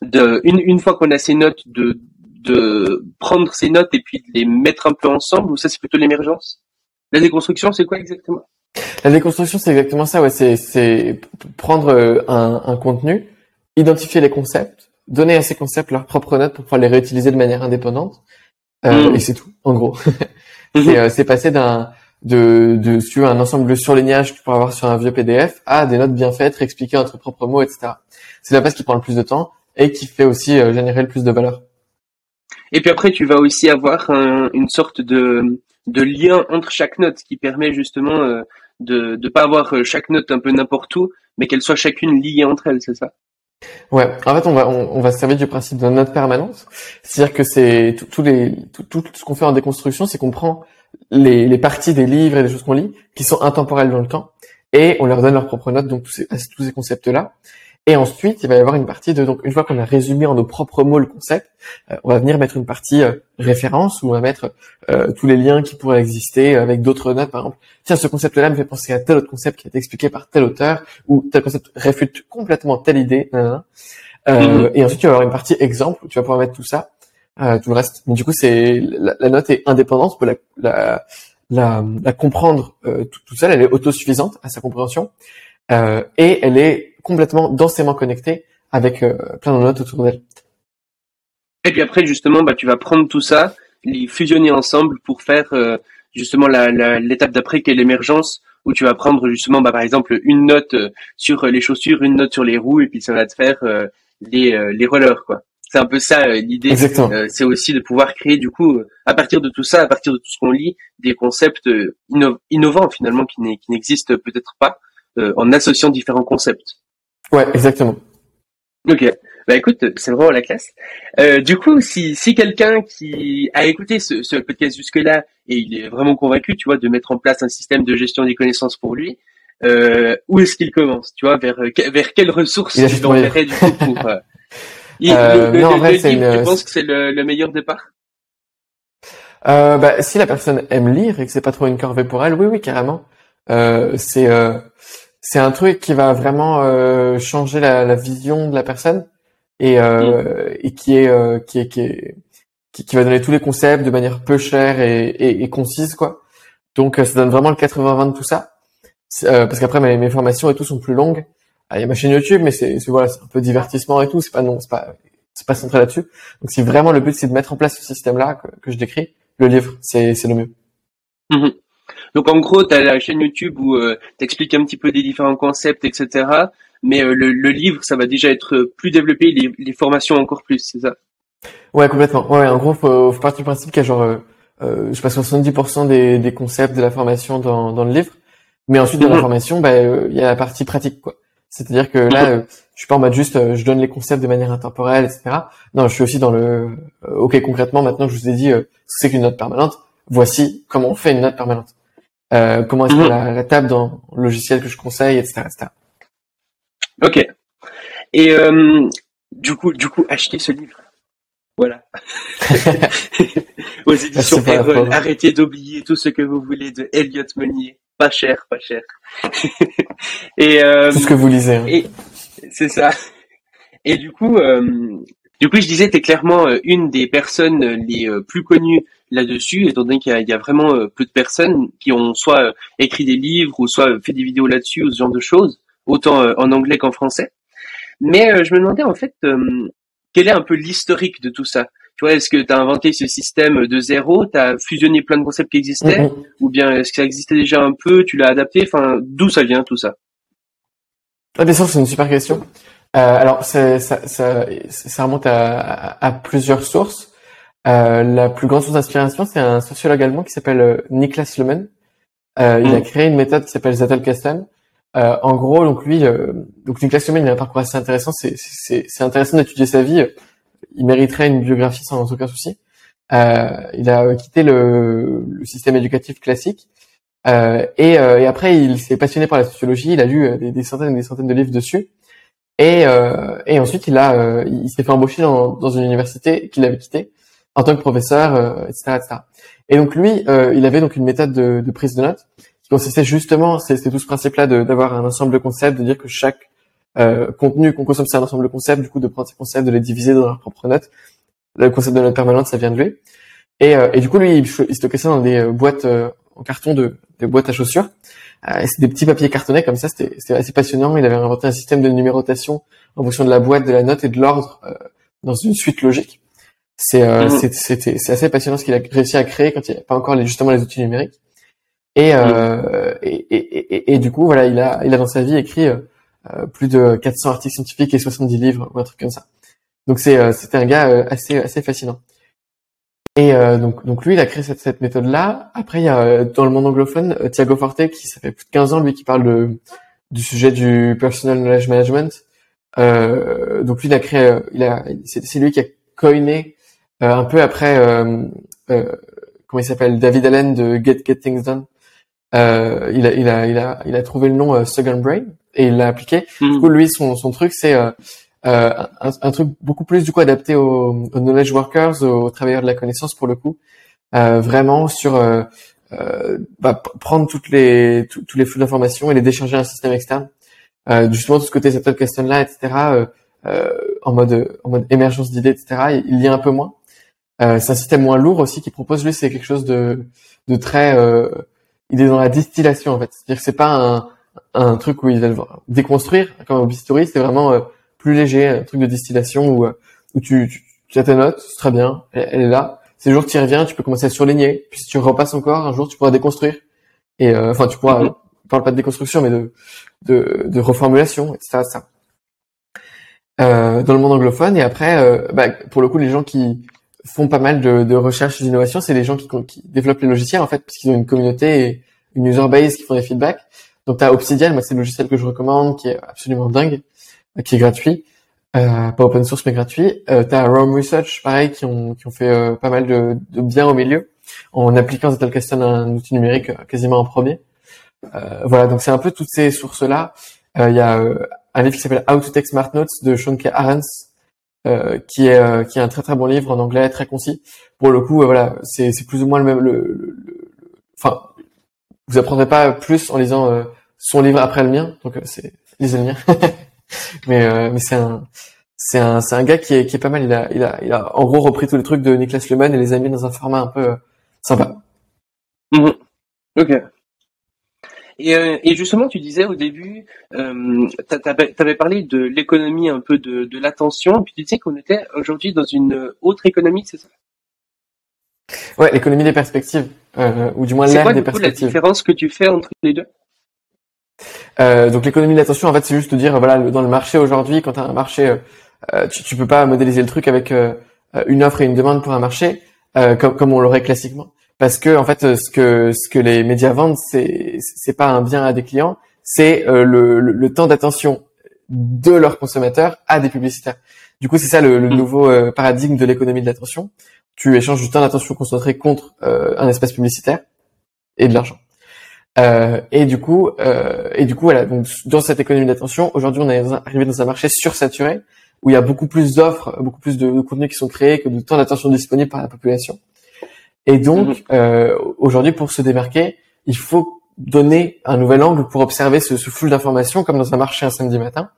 de une, une fois qu'on a ces notes de de prendre ces notes et puis de les mettre un peu ensemble ou ça c'est plutôt l'émergence? La déconstruction c'est quoi exactement? La déconstruction c'est exactement ça ouais c'est prendre euh, un, un contenu identifier les concepts donner à ces concepts leurs propres notes pour pouvoir les réutiliser de manière indépendante euh, mmh. et c'est tout en gros mmh. euh, c'est passer d'un de, un ensemble de surlignages que tu pourrais avoir sur un vieux PDF à des notes bien faites, réexpliquer entre propres mots, etc. C'est la base qui prend le plus de temps et qui fait aussi générer le plus de valeur. Et puis après, tu vas aussi avoir une sorte de, de lien entre chaque note qui permet justement euh, de ne pas avoir euh, chaque note un peu n'importe où, mais qu'elles soient chacune liées entre elles, c'est ça? Ouais, en fait, on va on, va se servir du principe de note permanente, c'est-à-dire que c'est tout, les tout, tout ce qu'on fait en déconstruction, c'est qu'on prend les, les, parties des livres et des choses qu'on lit qui sont intemporelles dans le temps et on leur donne leurs propres notes donc tous ces, tous ces concepts là et ensuite il va y avoir une partie de donc une fois qu'on a résumé en nos propres mots le concept euh, on va venir mettre une partie euh, référence où on va mettre euh, tous les liens qui pourraient exister avec d'autres notes par exemple tiens ce concept là me fait penser à tel autre concept qui a été expliqué par tel auteur ou tel concept réfute complètement telle idée mm-hmm. et ensuite tu vas avoir une partie exemple où tu vas pouvoir mettre tout ça euh, tout le reste. du coup, c'est la, note est indépendante, on peut la, la, la, comprendre euh, tout, seul, elle est autosuffisante à sa compréhension euh, et elle est complètement densément connectée avec euh, plein de notes autour d'elle. Et puis après, justement, bah, tu vas prendre tout ça, les fusionner ensemble pour faire euh, justement l'étape d'après qui est l'émergence, où tu vas prendre justement, bah, par exemple, une note sur les chaussures, une note sur les roues, et puis ça va te faire les, les rollers, quoi c'est un peu ça l'idée. C'est aussi de pouvoir créer du coup à partir de tout ça, à partir de tout ce qu'on lit, des concepts innovants finalement qui n'existent peut-être pas en associant différents concepts. Ouais, exactement. Ok. Bah écoute, c'est vraiment la classe. du coup, si, si quelqu'un qui a écouté ce, ce podcast jusque-là et il est vraiment convaincu, tu vois, de mettre en place un système de gestion des connaissances pour lui, où est-ce qu'il commence Tu vois, vers vers quelles ressources il enverrait du coup pour euh, non, en vrai, c'est Tu penses que c'est le, meilleur départ? Euh, bah, si la personne aime lire et que c'est pas trop une corvée pour elle, oui, oui, carrément. Euh, c'est euh, c'est un truc qui va vraiment euh, changer la, la, vision de la personne et, euh, et qui est qui est qui est qui, va donner tous les concepts de manière peu chère et, et, et concise quoi. Donc ça donne vraiment le 80-20 de tout ça. parce qu'après mes, mes formations et tout sont plus longues ah, il y a ma chaîne YouTube, mais c'est voilà, c'est un peu divertissement et tout. C'est pas non, c'est pas c'est pas centré là-dessus. Donc si vraiment le but c'est de mettre en place ce système-là que, que je décris, le livre c'est c'est le mieux. Mhm. Donc en gros, tu as la chaîne YouTube où euh, tu expliques un petit peu des différents concepts, etc. Mais euh, le, le, livre, ça va déjà être plus développé, les, les formations encore plus, c'est ça? Ouais, complètement. Ouais, en gros, faut, faut partir du principe qu'il y a genre, euh, euh je passe 70% des, des concepts de la formation dans, dans le livre, mais ensuite dans la mhm. formation, bah, il y a la partie pratique, quoi. C'est-à-dire que là, euh, je suis pas en mode juste, euh, je donne les concepts de manière intemporelle, etc. Non, je suis aussi dans le, euh, ok, concrètement, maintenant que je vous ai dit ce que c'est qu'une note permanente, voici comment on fait une note permanente. Comment est-ce qu'on mhm. la, la table dans le logiciel que je conseille, etc., etc. Ok. Et du coup, du coup, achetez ce livre. Voilà. Aux éditions arrêtez d'oublier tout ce que vous voulez de Elliot Meunier pas cher, pas cher. et euh, tout ce que vous lisez. Hein. Et c'est ça. Et du coup, euh, Du coup, je disais, tu es clairement euh, une des personnes les euh, plus connues là-dessus, étant donné qu'il y, a vraiment peu de personnes qui ont soit écrit des livres ou soit fait des vidéos là-dessus ou ce genre de choses, autant en anglais qu'en français. Mais je me demandais en fait, quel est un peu l'historique de tout ça? Tu vois, est-ce que tu as inventé ce système de zéro, tu as fusionné plein de concepts qui existaient, mm-hmm. ou bien est-ce que ça existait déjà un peu, tu l'as adapté, enfin, d'où ça vient tout ça? Ah, Bien sûr, c'est une super question. Euh, alors, ça, ça, ça, ça, remonte à, à, plusieurs sources. Euh, la plus grande source d'inspiration, c'est un sociologue allemand qui s'appelle euh, Niklas Luhmann. Euh, Il a mm. créé une méthode qui s'appelle Zettelkasten. Euh, en gros, donc lui, euh, donc Niklas Luhmann, il a un parcours assez intéressant. C'est intéressant d'étudier sa vie il mériterait une biographie sans aucun souci. Euh, il a quitté le, le système éducatif classique euh, et, euh, et, après il s'est passionné par la sociologie. Il a lu des, des, centaines et des centaines de livres dessus. Et, euh, et ensuite il a il s'est fait embaucher dans, dans une université qu'il avait quittée en tant que professeur, etc., etc. Et donc lui, il avait donc une méthode de, de prise de notes qui consistait justement, c'est tout ce principe-là d'avoir un ensemble de concepts, de dire que chaque euh, contenu qu'on consomme, c'est un ensemble de concepts, du coup de prendre ces concepts, de les diviser dans leurs propres notes. Le concept de note permanente, ça vient de lui. Et, euh, et du coup, lui, il, stockait ça dans des euh, boîtes en carton, de, des boîtes à chaussures. c'est des petits papiers cartonnés comme ça, c'était assez passionnant. Il avait inventé un système de numérotation en fonction de la boîte, de la note et de l'ordre dans une suite logique. C'est mmh. c'est assez passionnant ce qu'il a réussi à créer quand il n'y avait pas encore les, justement les outils numériques. Et, mmh. et, et, et, et, du coup, voilà, il a, il a dans sa vie écrit euh, plus de 400 articles scientifiques et 70 livres ou un truc comme ça. Donc c'est euh, c'était un gars euh, assez assez fascinant. Et donc donc lui il a créé cette, cette méthode là. Après il y a dans le monde anglophone Thiago Forte qui ça fait plus de 15 ans lui qui parle de du sujet du personal knowledge management. Euh, donc lui il a créé il a c'est lui qui a coiné un peu après comment il s'appelle David Allen de Get Get Things Done. Euh, il, a, il, a, il, a, il a trouvé le nom Second Brain et il l'a appliqué. Du hmm. coup, lui, son, son truc, c'est euh, euh, un, un, truc beaucoup plus du coup adapté aux, knowledge workers, aux travailleurs de la connaissance pour le coup, euh, vraiment sur euh, euh bah, prendre toutes les tous les flux d'informations et les décharger à un système externe. Euh, justement, tout ce côté cette question là, etc. en mode en mode émergence d'idées, etc. Il y a un peu moins. C'est un système moins lourd aussi qui propose lui, c'est quelque chose de de très il est dans la distillation en fait. C'est-à-dire que c'est pas un un truc où ils veulent déconstruire, comme au Story, c'est vraiment euh, plus léger, un truc de distillation où, euh, où tu, tu, tu as tes notes, c'est très bien, elle, est là. C'est le jour que tu y reviens, tu peux commencer à surligner, puis si tu repasses encore, un jour tu pourras déconstruire. Et euh, enfin, tu pourras, mm parle pas de déconstruction, mais de, de, de reformulation, etc. Ça. Euh, dans le monde anglophone, et après, bah, pour le coup, les gens qui font pas mal de, de recherche et d'innovation, c'est les gens qui, qui développent les logiciels, en fait, parce qu'ils ont une communauté et une user base qui font des feedbacks. Donc as Obsidian, moi c'est le logiciel que je recommande, qui est absolument dingue, euh, qui est gratuit, euh, pas open source mais gratuit. Euh, as Rome Research, pareil, qui ont qui ont fait euh, pas mal de, de, bien au milieu, en appliquant Zettelkasten à un outil numérique quasiment en premier. voilà, donc c'est un peu toutes ces sources là. Il y a un livre qui s'appelle How to Take Smart Notes de Sean K. Arens, qui est qui est un très très bon livre en anglais, très concis. Pour le coup, voilà, c'est c'est plus ou moins le même le, enfin vous apprendrez pas plus en lisant euh, son livre après le mien, donc euh, c'est lisez le mien. mais euh, mais c'est un c'est un c'est un gars qui est qui est pas mal. Il a il a il a en gros repris tous les trucs de Niklas Luhmann et les a mis dans un format un peu sympa. Mhm. Ok. Et, et, justement, tu disais au début, euh, tu avais parlé de l'économie un peu de, de l'attention, puis tu disais qu'on était aujourd'hui dans une autre économie, c'est ça? Ouais, l'économie des perspectives, euh, ou du moins l'ère des perspectives. C'est quoi la différence que tu fais entre les deux? Euh, Donc l'économie de l'attention, en fait, c'est juste de dire, voilà, dans le marché aujourd'hui, quand tu as un marché, euh, euh, tu, tu peux pas modéliser le truc avec euh, une offre et une demande pour un marché, comme, comme on l'aurait classiquement, parce que en fait, ce que ce que les médias vendent, c'est c'est pas un bien à des clients, c'est le, le, le, temps d'attention de leurs consommateurs à des publicitaires. Du coup, c'est ça le, le mm. nouveau paradigme de l'économie de l'attention tu échanges du temps d'attention concentré contre euh, un espace publicitaire et de l'argent. Euh, et du coup, euh, et du coup, voilà. Donc, dans cette économie d'attention, aujourd'hui, on est arrivé dans un marché sursaturé où il y a beaucoup plus d'offres, beaucoup plus de, contenus qui sont créés que de temps d'attention disponible par la population. Et donc, mhm. euh, aujourd'hui, pour se démarquer, il faut donner un nouvel angle pour observer ce, ce flux d'informations, comme dans un marché un samedi matin,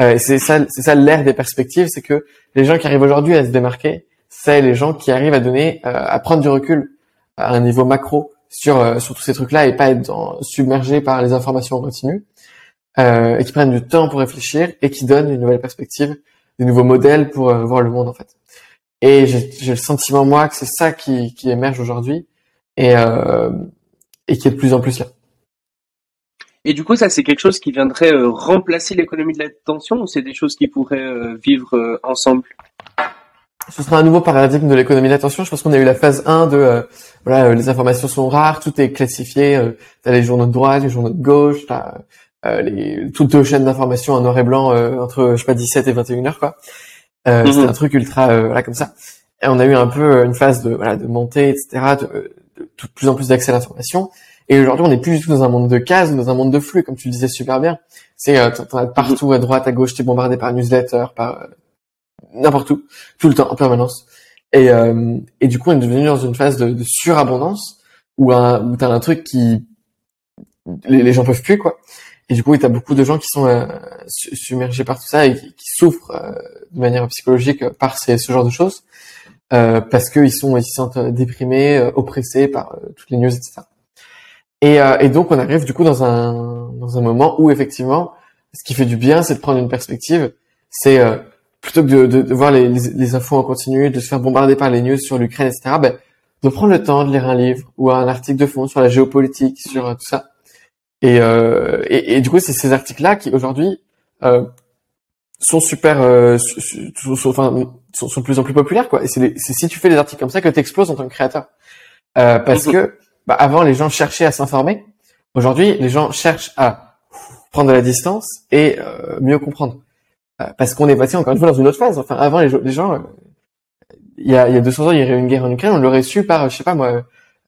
Euh, c'est ça, c'est ça l'ère des perspectives, c'est que les gens qui arrivent aujourd'hui à se démarquer, c'est les gens qui arrivent à donner, euh, à prendre du recul à un niveau macro sur euh, sur tous ces trucs-là et pas être dans, submergé par les informations en continu, euh, et qui prennent du temps pour réfléchir et qui donnent une nouvelle perspective, des nouveaux modèles pour euh, voir le monde en fait. Et j'ai le sentiment moi que c'est ça qui, qui émerge aujourd'hui et euh, et qui est de plus en plus là. Et du coup, ça, c'est quelque chose qui viendrait euh, remplacer l'économie de l'attention ou c'est des choses qui pourraient euh, vivre euh, ensemble? Ce sera un nouveau paradigme de l'économie de l'attention. Je pense qu'on a eu la phase 1 de voilà, les informations sont rares, tout est classifié. Euh, t'as les journaux de droite, les journaux de gauche, t'as les toutes deux chaînes d'information en noir et blanc entre je sais pas 17 et 21 heures quoi. Euh, C'est mhm. un truc ultra voilà comme ça. Et on a eu un peu une phase de voilà de montée etc. De, de, de plus en plus d'accès à l'information. Et aujourd'hui, on n'est plus du tout dans un monde de cases, dans un monde de flux, comme tu le disais super bien. C'est euh, t'en as partout, à droite, à gauche, t'es bombardé par newsletter, par euh, n'importe où, tout le temps, en permanence. Et, euh, et du coup, on est devenu dans une phase de, de surabondance où, un, où t'as un truc qui les, les, gens peuvent plus quoi. Et du coup, t'as beaucoup de gens qui sont euh, submergés par tout ça et qui, souffrent euh, de manière psychologique par ces, ce genre de choses parce qu'ils sont ils se sentent déprimés, oppressés par toutes les news, etc. Et, euh, et, donc on arrive du coup dans un dans un moment où effectivement, ce qui fait du bien, c'est de prendre une perspective. C'est euh, plutôt que de, de, de voir les, les, infos en continu, de se faire bombarder par les news sur l'Ukraine, etc. Ben, de prendre le temps de lire un livre ou un article de fond sur la géopolitique, sur euh, tout ça. Et, euh, et, et, du coup, c'est ces articles-là qui aujourd'hui euh, sont super, euh, sont, enfin, sont, sont, de plus en plus populaires, quoi. Et c'est si tu fais des articles comme ça que tu exploses en tant que créateur, parce que bah, avant les gens cherchaient à s'informer. Aujourd'hui, les gens cherchent à prendre de la distance et euh, mieux comprendre. Euh, parce qu'on est passé encore une fois dans une autre phase. Enfin, avant les, les gens, euh, il y, a, il y a 200 ans, il y aurait eu une guerre en Ukraine, on l'aurait su par, je sais pas moi,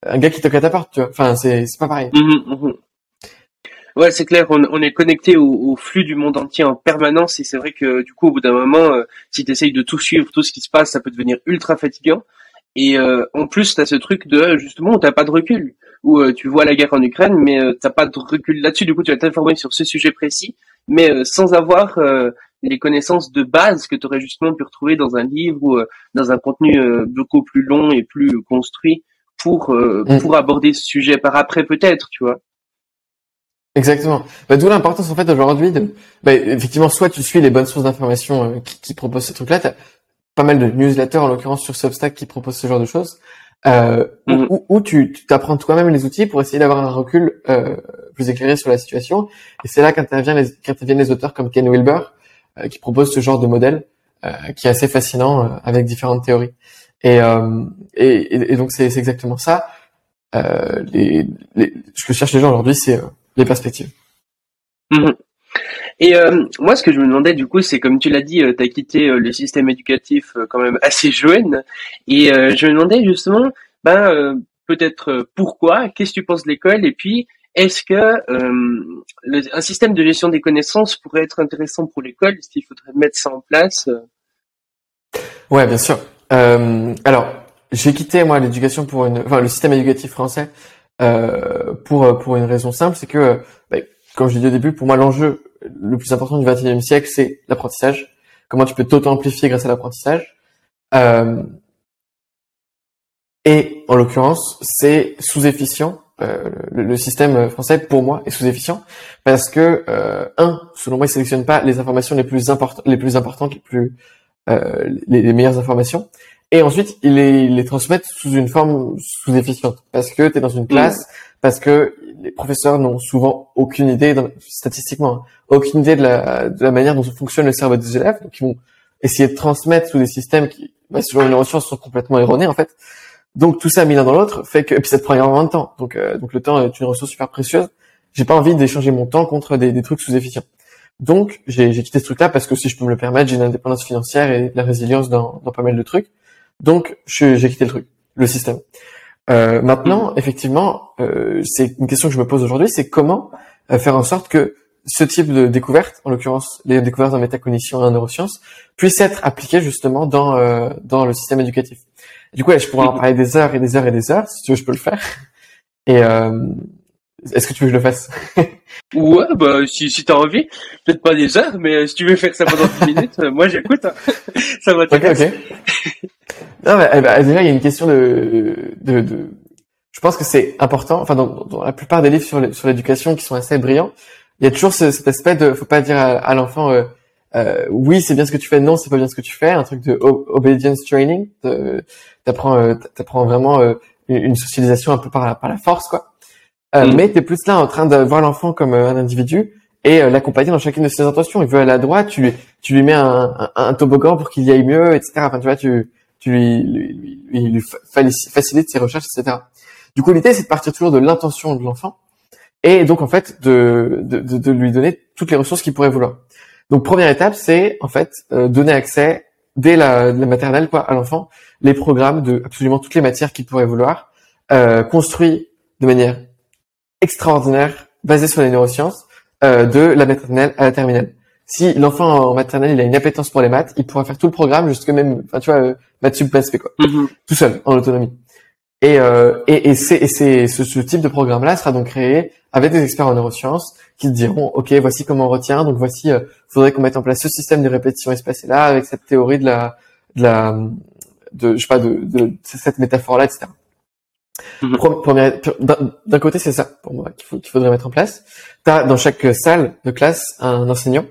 un gars qui toque à ta porte. Tu vois. Enfin, c'est c'est pas pareil. Mmh, mmh. Ouais, c'est clair, on, on, est connecté au, au, flux du monde entier en permanence et c'est vrai que du coup, au bout d'un moment, si tu essayes de tout suivre, tout ce qui se passe, ça peut devenir ultra fatigant. Et euh, en plus, t'as ce truc de justement où t'as pas de recul, où euh, tu vois la guerre en Ukraine, mais euh, t'as pas de recul là-dessus. Du coup, tu vas t'informer sur ce sujet précis, mais euh, sans avoir les connaissances de base que tu aurais justement pu retrouver dans un livre ou dans un contenu beaucoup plus long et plus construit pour mm. pour aborder ce sujet par après peut-être, tu vois. Exactement. Bah, D'où l'importance en fait aujourd'hui de, bah, effectivement, soit tu suis les bonnes sources d'information qui, qui, proposent ce truc-là, pas mal de newsletters en l'occurrence sur Substack qui proposent ce genre de choses, euh, mm. où, tu t'apprends toi-même les outils pour essayer d'avoir un recul euh, plus éclairé sur la situation. Et c'est là qu'interviennent les, qu'interviennent les auteurs comme Ken Wilber euh, qui proposent ce genre de modèle euh, qui est assez fascinant euh, avec différentes théories. Et, euh, et, et, donc c'est, c'est exactement ça. les, les, ce que cherchent les gens aujourd'hui, c'est les perspectives. Mm. Et euh, moi, ce que je me demandais du coup, c'est comme tu l'as dit, euh, tu as quitté euh, le système éducatif quand même assez jeune, et je me demandais justement, ben peut-être pourquoi, qu'est-ce que tu penses de l'école, et puis est-ce que un système de gestion des connaissances pourrait être intéressant pour l'école, est-ce qu'il faudrait mettre ça en place Ouais, bien sûr. alors, j'ai quitté moi l'éducation pour une, enfin le système éducatif français pour pour une raison simple, c'est que, ben, comme je l'ai dit au début, pour moi l'enjeu le plus important du XXIe siècle, c'est l'apprentissage. Comment tu peux t'auto-amplifier grâce à l'apprentissage. Euh, et en l'occurrence, c'est sous-efficient. Euh, le, système français, pour moi, est sous-efficient parce que euh, un, selon moi, il sélectionne pas les informations les plus importantes, les plus importantes, les plus euh, les, meilleures informations. Et ensuite, il les, il les transmet sous une forme sous-efficiente parce que tu es dans une classe, parce que les professeurs n'ont souvent aucune idée, statistiquement, hein, aucune idée de la, de la manière dont fonctionne le cerveau des élèves. Donc, ils vont essayer de transmettre sous des systèmes qui, bah, selon une neurosciences, sont complètement erronés, en fait. Donc, tout ça mis l'un dans l'autre fait que, et puis ça te prend énormément de temps. Donc, euh, donc le temps est une ressource super précieuse. J'ai pas envie d'échanger mon temps contre des, des trucs sous-efficients. Donc, j'ai quitté ce truc-là parce que si je peux me le permettre, j'ai une indépendance financière et de la résilience dans, dans pas mal de trucs. Donc, j'ai quitté le truc, le système. Euh, maintenant, mhm. effectivement, euh, c'est une question que je me pose aujourd'hui, c'est comment euh, faire en sorte que ce type de découverte, en l'occurrence les découvertes en métacognition et en neurosciences, puisse être appliqué justement dans euh, dans le système éducatif. Du coup, je pourrais en mhm. parler des heures et des heures et des heures, si tu veux, je peux le faire. Et Est-ce que tu veux que je le fasse? Ouais, bah si, si t'as envie, peut-être pas des heures, mais si tu veux faire ça pendant 10 minutes, moi j'écoute. Hein. Ça va Ok, ok. non, ben, déjà, il y a une question de, de, de... Je pense que c'est important. Enfin, dans, dans, la plupart des livres sur l'é- sur l'éducation qui sont assez brillants, il y a toujours ce- cet aspect de, faut pas dire à, à l'enfant, euh, euh, oui, c'est bien ce que tu fais, non, c'est pas bien ce que tu fais. Un truc de obedience training. T'apprends, euh, t'apprends vraiment euh, une une socialisation un peu par la, par la force, quoi. Euh, Mm. Mais t'es plus là en train de voir l'enfant comme euh, un individu et euh, l'accompagner dans chacune de ses intentions. Il veut aller à droite, tu lui, tu lui mets un, un, un toboggan pour qu'il y aille mieux, etc. Enfin, tu vois, tu, tu lui, lui, lui, lui- facilites ses recherches, etc. Du coup, l'idée, c'est de partir toujours de l'intention de l'enfant et donc, en fait, de, de, de, de lui donner toutes les ressources qu'il pourrait vouloir. Donc, première étape, c'est, en fait, euh, donner accès dès la, la maternelle, quoi, à l'enfant, les programmes de absolument toutes les matières qu'il pourrait vouloir, euh, construits de manière extraordinaire, basés sur les neurosciences, euh, de la maternelle à la terminale. Si l'enfant en maternelle, il a une appétence pour les maths, il pourra faire tout le programme jusque même, enfin, tu vois, euh, maths sup, maths quoi Mhm. tout seul, en autonomie. Et, euh, et, et, c'est, et c'est, ce, ce type de programme-là sera donc créé avec des experts en neurosciences qui te diront, OK, voici comment on retient, donc voici, euh, faudrait qu'on mette en place ce système de répétition espacée-là, avec cette théorie de la, de la, de, je sais pas, de, de, cette métaphore-là, etc. Mhm. D'un, côté, c'est ça, pour moi, qu'il, faudrait mettre en place. T'as dans chaque salle de classe un enseignant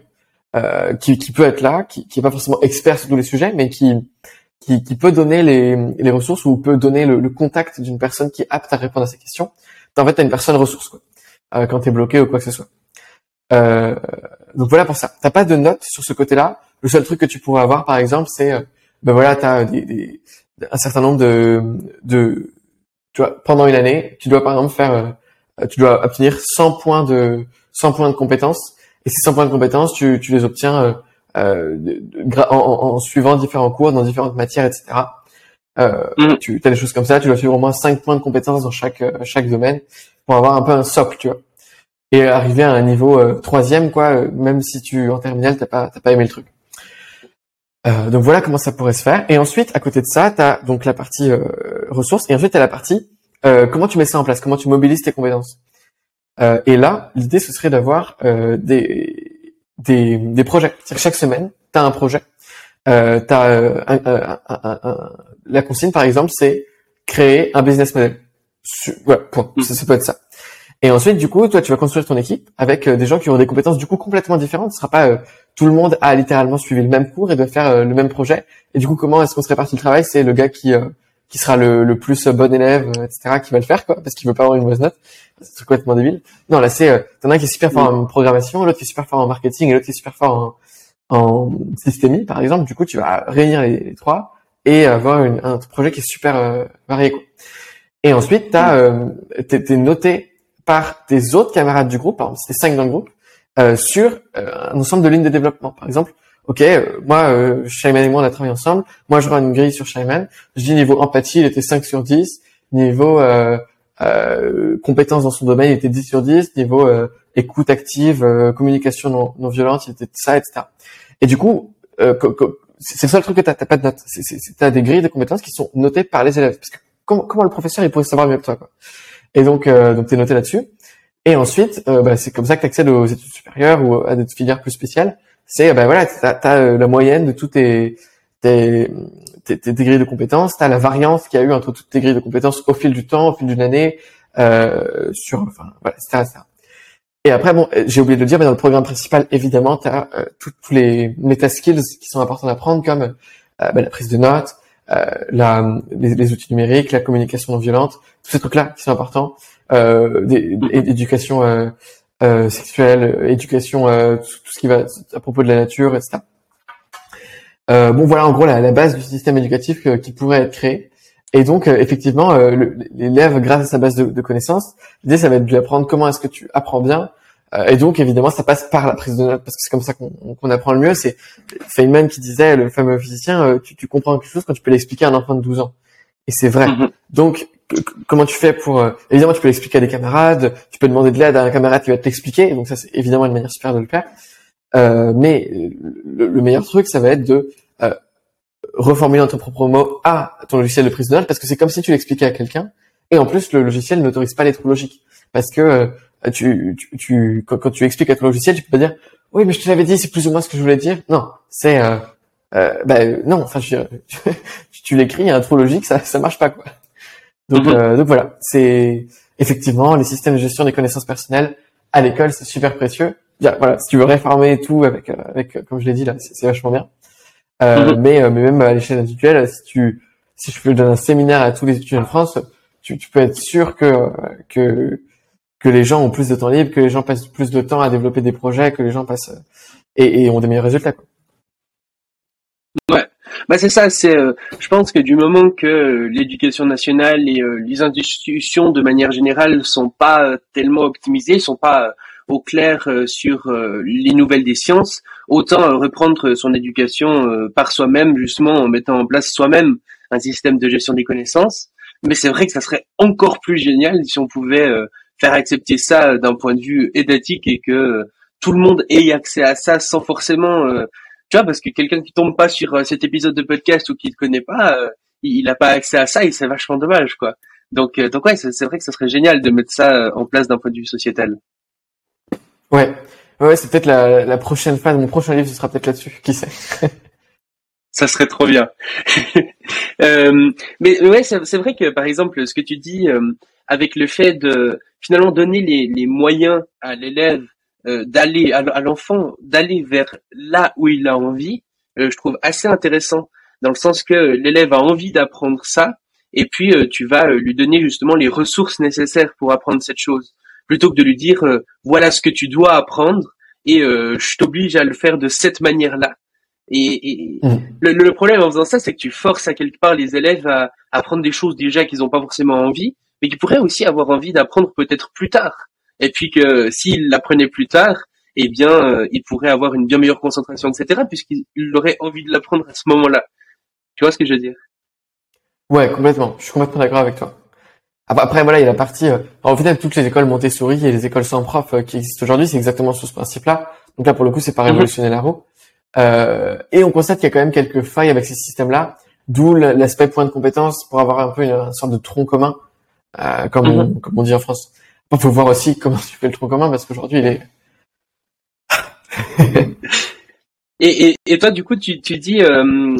euh, qui, qui peut être là, qui, qui est pas forcément expert sur tous les sujets, mais qui, qui, qui peut donner les, les ressources ou peut donner le, le contact d'une personne qui est apte à répondre à ces questions. En fait, t'as une personne ressource quoi, euh, quand t'es bloqué ou quoi que ce soit. Euh, donc voilà pour ça. T'as pas de notes sur ce côté-là. Le seul truc que tu pourrais avoir, par exemple, c'est euh, ben voilà, t'as des, des, un certain nombre de, de tu vois, pendant une année, tu dois par exemple faire, euh, tu dois obtenir 100 points de 100 points de compétences. Et ces 100 points de compétences, tu, tu les obtiens euh, euh, en, en- suivant différents cours dans différentes matières, etc. Euh, Mhm. Tu as des choses comme ça. Tu dois suivre au moins 5 points de compétences dans chaque euh, chaque domaine pour avoir un peu un socle, tu vois. Et arriver à un niveau euh, troisième, quoi. même si tu en terminale, t'as pas t'as pas aimé le truc. Euh, donc voilà comment ça pourrait se faire. Et ensuite, à côté de ça, tu as donc la partie euh, ressources, et ensuite tu as la partie euh, comment tu mets ça en place, comment tu mobilises tes compétences? Et là, l'idée ce serait d'avoir des, des des projets. Chaque semaine, tu as un projet. Euh, la consigne, par exemple, c'est créer un business model. Point. Ça peut être ça. Et ensuite, du coup, toi, tu vas construire ton équipe avec euh, des gens qui ont des compétences du coup complètement différentes. Ce sera pas euh, tout le monde a littéralement suivi le même cours et doit faire euh, le même projet. Et du coup, comment est-ce qu'on se répartit le travail? C'est le gars qui euh, qui sera le, le plus bon élève, etc., qui va le faire, quoi, parce qu'il veut pas avoir une mauvaise note. C'est complètement débile. Non, là, c'est euh, t'en as un qui est super fort en programmation, l'autre qui est super fort en marketing et l'autre qui est super fort en, en systémie, par exemple. Du coup, tu vas réunir les, les trois et avoir une, un projet qui est super euh, varié. Quoi. Et ensuite, t'as, euh, t'es, t'es noté par tes autres camarades du groupe, par exemple, t'es cinq dans le groupe, euh, sur euh, un ensemble de lignes de développement. Par exemple, ok, euh, moi, euh, Shaiman et moi, on a travaillé ensemble. Moi, je rends une grille sur Shaiman. Je dis niveau empathie, il était 5 sur 10. Niveau euh, euh, compétences dans son domaine, il était 10 sur 10. Niveau euh, écoute active, communication non, non violente, il était ça, etc. Et du coup, co- co- c'est c'est le truc que t'as, t'as pas de notes. C'est- t'as des grilles de compétences qui sont notées par les élèves. Parce que comment, comment le professeur il pourrait savoir mieux que toi, quoi. Et donc, euh, donc t'es noté là-dessus. Et ensuite, euh, bah, c'est comme ça que tu accèdes aux études supérieures ou à des filières plus spéciales. C'est, bah voilà, t'as, t'as euh, la moyenne de tous tes, tes, tes, tes- grilles de compétences. T'as la variance qu'il y a eu entre toutes tes grilles de compétences au fil du temps, au fil d'une année, euh, sur, enfin, voilà, etc., etc. Et après, bon, euh, j'ai oublié de le dire, mais dans le programme principal, évidemment, tu as tous tous les meta skills qui sont importants d'apprendre, comme euh, bah, la prise de notes, euh, la, les, les outils numériques, la communication non violente, tous ces trucs-là qui sont importants, euh, des- éducation euh, euh, sexuelle, euh, éducation, euh, tout, tout ce qui va à propos de la nature, etc. Euh, bon, voilà, en gros, la, la base du système éducatif euh, qui pourrait être créé. Et donc, euh, effectivement, euh, l'élève, grâce à sa base de, de connaissances, l'idée, ça va être de lui apprendre comment est-ce que tu apprends bien. Euh, et donc, évidemment, ça passe par la prise de notes, parce que c'est comme ça qu'on apprend le mieux. C'est Feynman qui disait, le fameux physicien, euh, tu, tu comprends quelque chose quand tu peux l'expliquer à un enfant de 12 ans. Et c'est vrai. Mhm. Donc, comment tu fais pour... euh, évidemment, tu peux l'expliquer à des camarades, tu peux demander de l'aide à un camarade qui va te l'expliquer. Donc ça, c'est évidemment une manière super de le faire. Euh, mais le, le meilleur truc, ça va être de euh, reformuler dans ton propre mot à ton logiciel de prise de notes, parce que c'est comme si tu l'expliquais à quelqu'un. Et en plus, le logiciel n'autorise pas les trous logiques. parce que tu, tu, tu quand, tu expliques à ton logiciel, tu peux pas dire oui, mais je te l'avais dit, c'est plus ou moins ce que je voulais dire. Non, c'est euh, euh, ben non, enfin, je, tu, tu l'écris, il y a un trou logique, ça ça marche pas quoi. Donc Mhm. euh, donc voilà, c'est effectivement les systèmes de gestion des connaissances personnelles à l'école, c'est super précieux. Bien, voilà, si tu veux réformer tout avec euh, avec euh, comme je l'ai dit là, c'est vachement bien. Euh, Mhm. Mais mais même à l'échelle individuelle, si tu si je peux donner un séminaire à tous les étudiants de France, tu, tu peux être sûr que que que les gens ont plus de temps libre, que les gens passent plus de temps à développer des projets, que les gens passent euh, et, ont des meilleurs résultats. Quoi. Bah c'est ça, c'est euh, je pense que du moment que euh, l'éducation nationale et les institutions de manière générale sont pas tellement optimisées, sont pas au clair sur les nouvelles des sciences, autant reprendre son éducation par soi-même justement en mettant en place soi-même un système de gestion des connaissances. Mais c'est vrai que ça serait encore plus génial si on pouvait faire accepter ça euh, d'un point de vue étatique et que euh, tout le monde ait accès à ça sans forcément euh, tu vois, parce que quelqu'un qui tombe pas sur cet épisode de podcast ou qui ne connaît pas, il il a pas accès à ça et c'est vachement dommage, quoi. Donc, donc ouais, c'est vrai que ça serait génial de mettre ça en place d'un point de vue sociétal. Ouais, ouais, c'est peut-être la, la prochaine phase. Mon prochain livre, ce sera peut-être là-dessus. Qui sait? Ça serait trop bien. Euh, mais ouais, c'est vrai que par exemple, ce que tu dis avec le fait de finalement donner les, les moyens à l'élève euh, d'aller à, à l'enfant d'aller vers là où il a envie, euh, je trouve assez intéressant dans le sens que l'élève a envie d'apprendre ça et puis euh, tu vas lui donner justement les ressources nécessaires pour apprendre cette chose plutôt que de lui dire voilà ce que tu dois apprendre et je t'oblige à le faire de cette manière-là. Et, et Mhm. le, le problème en faisant ça, c'est que tu forces à quelque part les élèves à apprendre des choses déjà qu'ils n'ont pas forcément envie, mais qui pourraient aussi avoir envie d'apprendre peut-être plus tard. Et puis que s'ils l'apprenaient plus tard, eh bien, euh, ils pourraient avoir une bien meilleure concentration, etc., puisqu'ils auraient envie de l'apprendre à ce moment-là. Tu vois ce que je veux dire? Ouais, complètement. Je suis complètement d'accord avec toi. Après, voilà, il y a la partie. Euh, en fait, toutes les écoles Montessori et les écoles sans prof euh, qui existent aujourd'hui, c'est exactement sur ce principe-là. Donc là, pour le coup, c'est pas Mhm. révolutionner la roue. Euh, et on constate qu'il y a quand même quelques failles avec ces systèmes-là, d'où l'aspect point de compétence pour avoir un peu une, une sorte de tronc commun, euh, comme, on, comme on dit en France. Il faut voir aussi comment tu fais le tronc commun parce qu'aujourd'hui, il est. Et, et, et toi, du coup, tu, tu dis, euh,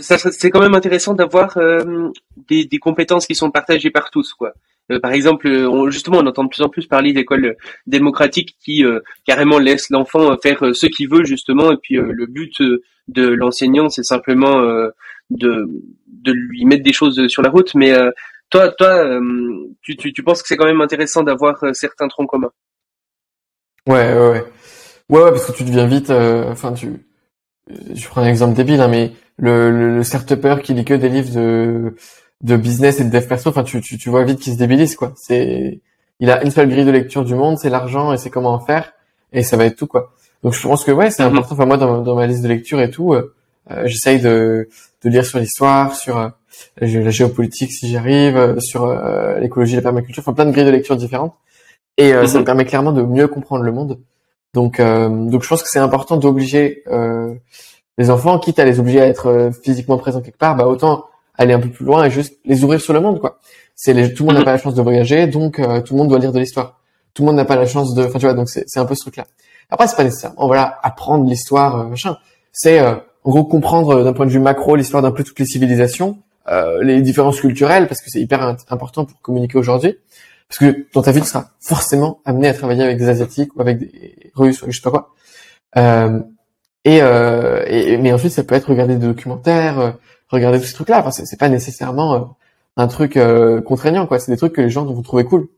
c'est quand même intéressant d'avoir euh, des, des compétences qui sont partagées par tous, quoi. Euh, par exemple, on, justement, on entend de plus en plus parler d'écoles démocratiques qui carrément laissent l'enfant faire ce qu'il veut, justement, et puis le but de l'enseignant, c'est simplement de, de lui mettre des choses sur la route. Mais euh, toi, toi, euh, tu, tu, tu penses que c'est quand même intéressant d'avoir euh, certains troncs communs? Ouais, ouais, ouais. Ouais, ouais, parce que tu deviens vite. euh, Enfin, tu. Je prends un exemple débile, hein, mais le, le, le start-upper qui lit que des livres de de business et de dev perso, enfin, tu, tu, tu vois vite qu'il se débilise, quoi. C'est, il a une seule grille de lecture du monde, c'est l'argent et c'est comment en faire, et ça va être tout, quoi. Donc, je pense que ouais, c'est Mhm. important. Enfin, moi, dans, dans ma liste de lecture et tout, euh, euh, j'essaye de de lire sur l'histoire, sur euh, la gé- la géopolitique si j'y arrive, euh, sur euh, l'écologie, la permaculture, enfin plein de grilles de lecture différentes. Et euh, ça Mhm. me permet clairement de mieux comprendre le monde. Donc, euh, donc je pense que c'est important d'obliger euh, les enfants, quitte à les obliger à être physiquement présents quelque part, bah autant aller un peu plus loin et juste les ouvrir sur le monde, quoi. C'est les, tout le monde n'a Mhm. pas la chance de voyager, donc euh, tout le monde doit lire de l'histoire. Tout le monde n'a pas la chance de, enfin tu vois, donc c'est un peu ce truc-là. Après, c'est pas nécessairement, voilà, apprendre l'histoire, euh, machin. C'est euh, en gros comprendre d'un point de vue macro l'histoire d'un peu toutes les civilisations, euh, les différences culturelles, parce que c'est hyper important pour communiquer aujourd'hui. Parce que dans ta vie, tu seras forcément amené à travailler avec des Asiatiques ou avec des Russes ou je sais pas quoi. Euh, et, euh, et- mais ensuite, ça peut être regarder des documentaires, euh, regarder tous ces trucs-là. Enfin, c'est pas nécessairement euh, un truc contraignant, quoi. C'est des trucs que les gens vont trouver cool.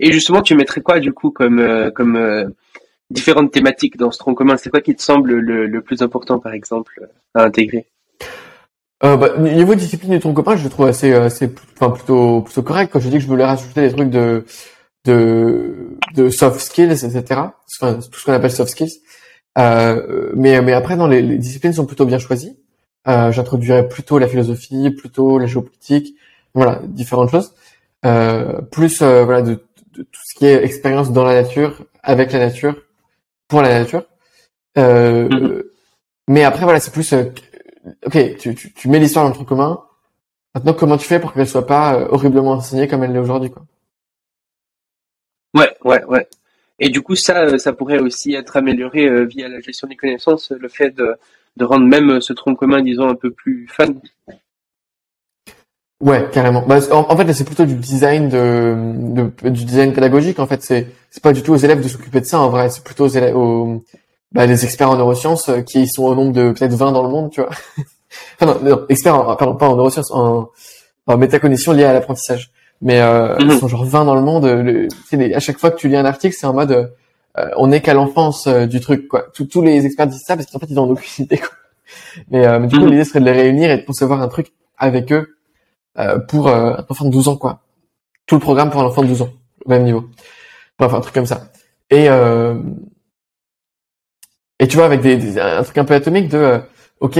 Et justement, tu mettrais quoi du coup comme comme différentes thématiques dans ce tronc commun? C'est quoi qui te semble le, le plus important, par exemple, à intégrer? Euh, bah, niveau discipline du tronc commun, je le trouve assez, euh, assez, enfin plutôt, plutôt correct. Quand je dis que je voulais rajouter des trucs de, de, de soft skills, etc. Enfin, tout ce qu'on appelle soft skills. Euh, mais, mais après, non, les, les disciplines sont plutôt bien choisies. Euh, J'introduirais plutôt la philosophie, plutôt la géopolitique, voilà, différentes choses. Euh, plus, euh, voilà, de, de tout ce qui est expérience dans la nature, avec la nature, pour la nature. Euh, Mhm. Mais après, voilà, c'est plus euh, ok, tu, tu, tu mets l'histoire dans le tronc commun. Maintenant, comment tu fais pour qu'elle soit pas euh, horriblement enseignée comme elle l'est aujourd'hui, quoi? Ouais, ouais, ouais. Et du coup, ça, ça pourrait aussi être amélioré via la gestion des connaissances, le fait de, de rendre même ce tronc commun, disons, un peu plus fun. Ouais, carrément. Bah, en, fait, c'est plutôt du design de, du design pédagogique. En fait, c'est c'est pas du tout aux élèves de s'occuper de ça. En vrai, c'est plutôt aux élèves, aux bah, les experts en neurosciences euh, qui sont au nombre de peut-être 20 dans le monde, tu vois. enfin, non, non, experts, en, pardon, pas en neurosciences, en, en métacognition liée à l'apprentissage. Mais euh, mhm. ils sont genre 20 dans le monde. Le, à chaque fois que tu lis un article, c'est en mode euh, on n'est qu'à l'enfance euh, du truc, quoi. tous les experts disent ça parce qu'en fait, ils ont aucune idée, quoi. Mais, mais du coup, mhm. l'idée serait de les réunir et de concevoir un truc avec eux euh, pour euh, un enfant de 12 ans, quoi. Tout le programme pour un enfant de 12 ans, au même niveau. Enfin, un truc comme ça. Et euh, et tu vois, avec des, un truc un peu atomique de, ok,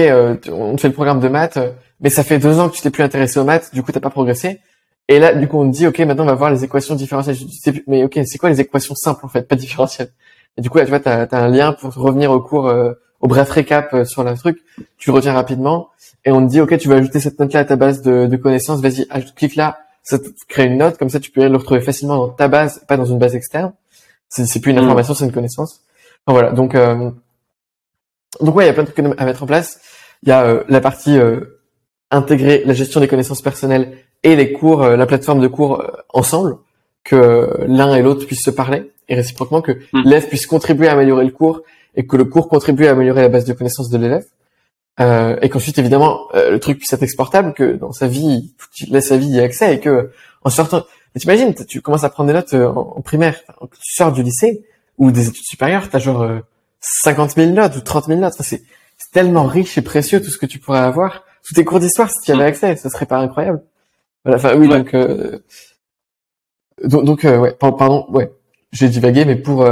on te fait le programme de maths, mais ça fait deux ans que tu t'es plus intéressé aux maths, du coup t'as pas progressé. Et là, du coup, on te dit, ok, maintenant on va voir les équations différentielles. mais ok, c'est quoi les équations simples en fait, pas différentielles? Et du coup, là, tu vois, t'as as un lien pour revenir au cours, au bref récap sur le truc. Tu le retiens rapidement et on te dit ok tu vas ajouter cette note là à ta base de, de connaissances vas-y ajoute clique là ça te crée une note comme ça tu peux le retrouver facilement dans ta base pas dans une base externe c'est, c'est plus une mm. information c'est une connaissance enfin, voilà donc euh, donc ouais il y a plein de trucs à mettre en place il y a euh, la partie euh, intégrer la gestion des connaissances personnelles et les cours la plateforme de cours ensemble que l'un et l'autre puissent se parler et réciproquement que mm. l'élève puisse contribuer à améliorer le cours et que le cours contribue à améliorer la base de connaissances de l'élève euh, et qu'ensuite évidemment euh, le truc puisse être exportable, que dans sa vie, tu laisses sa vie y accès et que en sortant, t'imagines, tu commences à prendre des notes euh, en, primaire, tu sors du lycée ou des études supérieures, t'as genre 50 000 notes ou 30 000 notes, enfin, c'est tellement riche et précieux tout ce que tu pourrais avoir, tous tes cours d'histoire si tu y avais accès, ça serait pas incroyable. Voilà, enfin oui donc donc, donc ouais pardon ouais j'ai divagué mais pour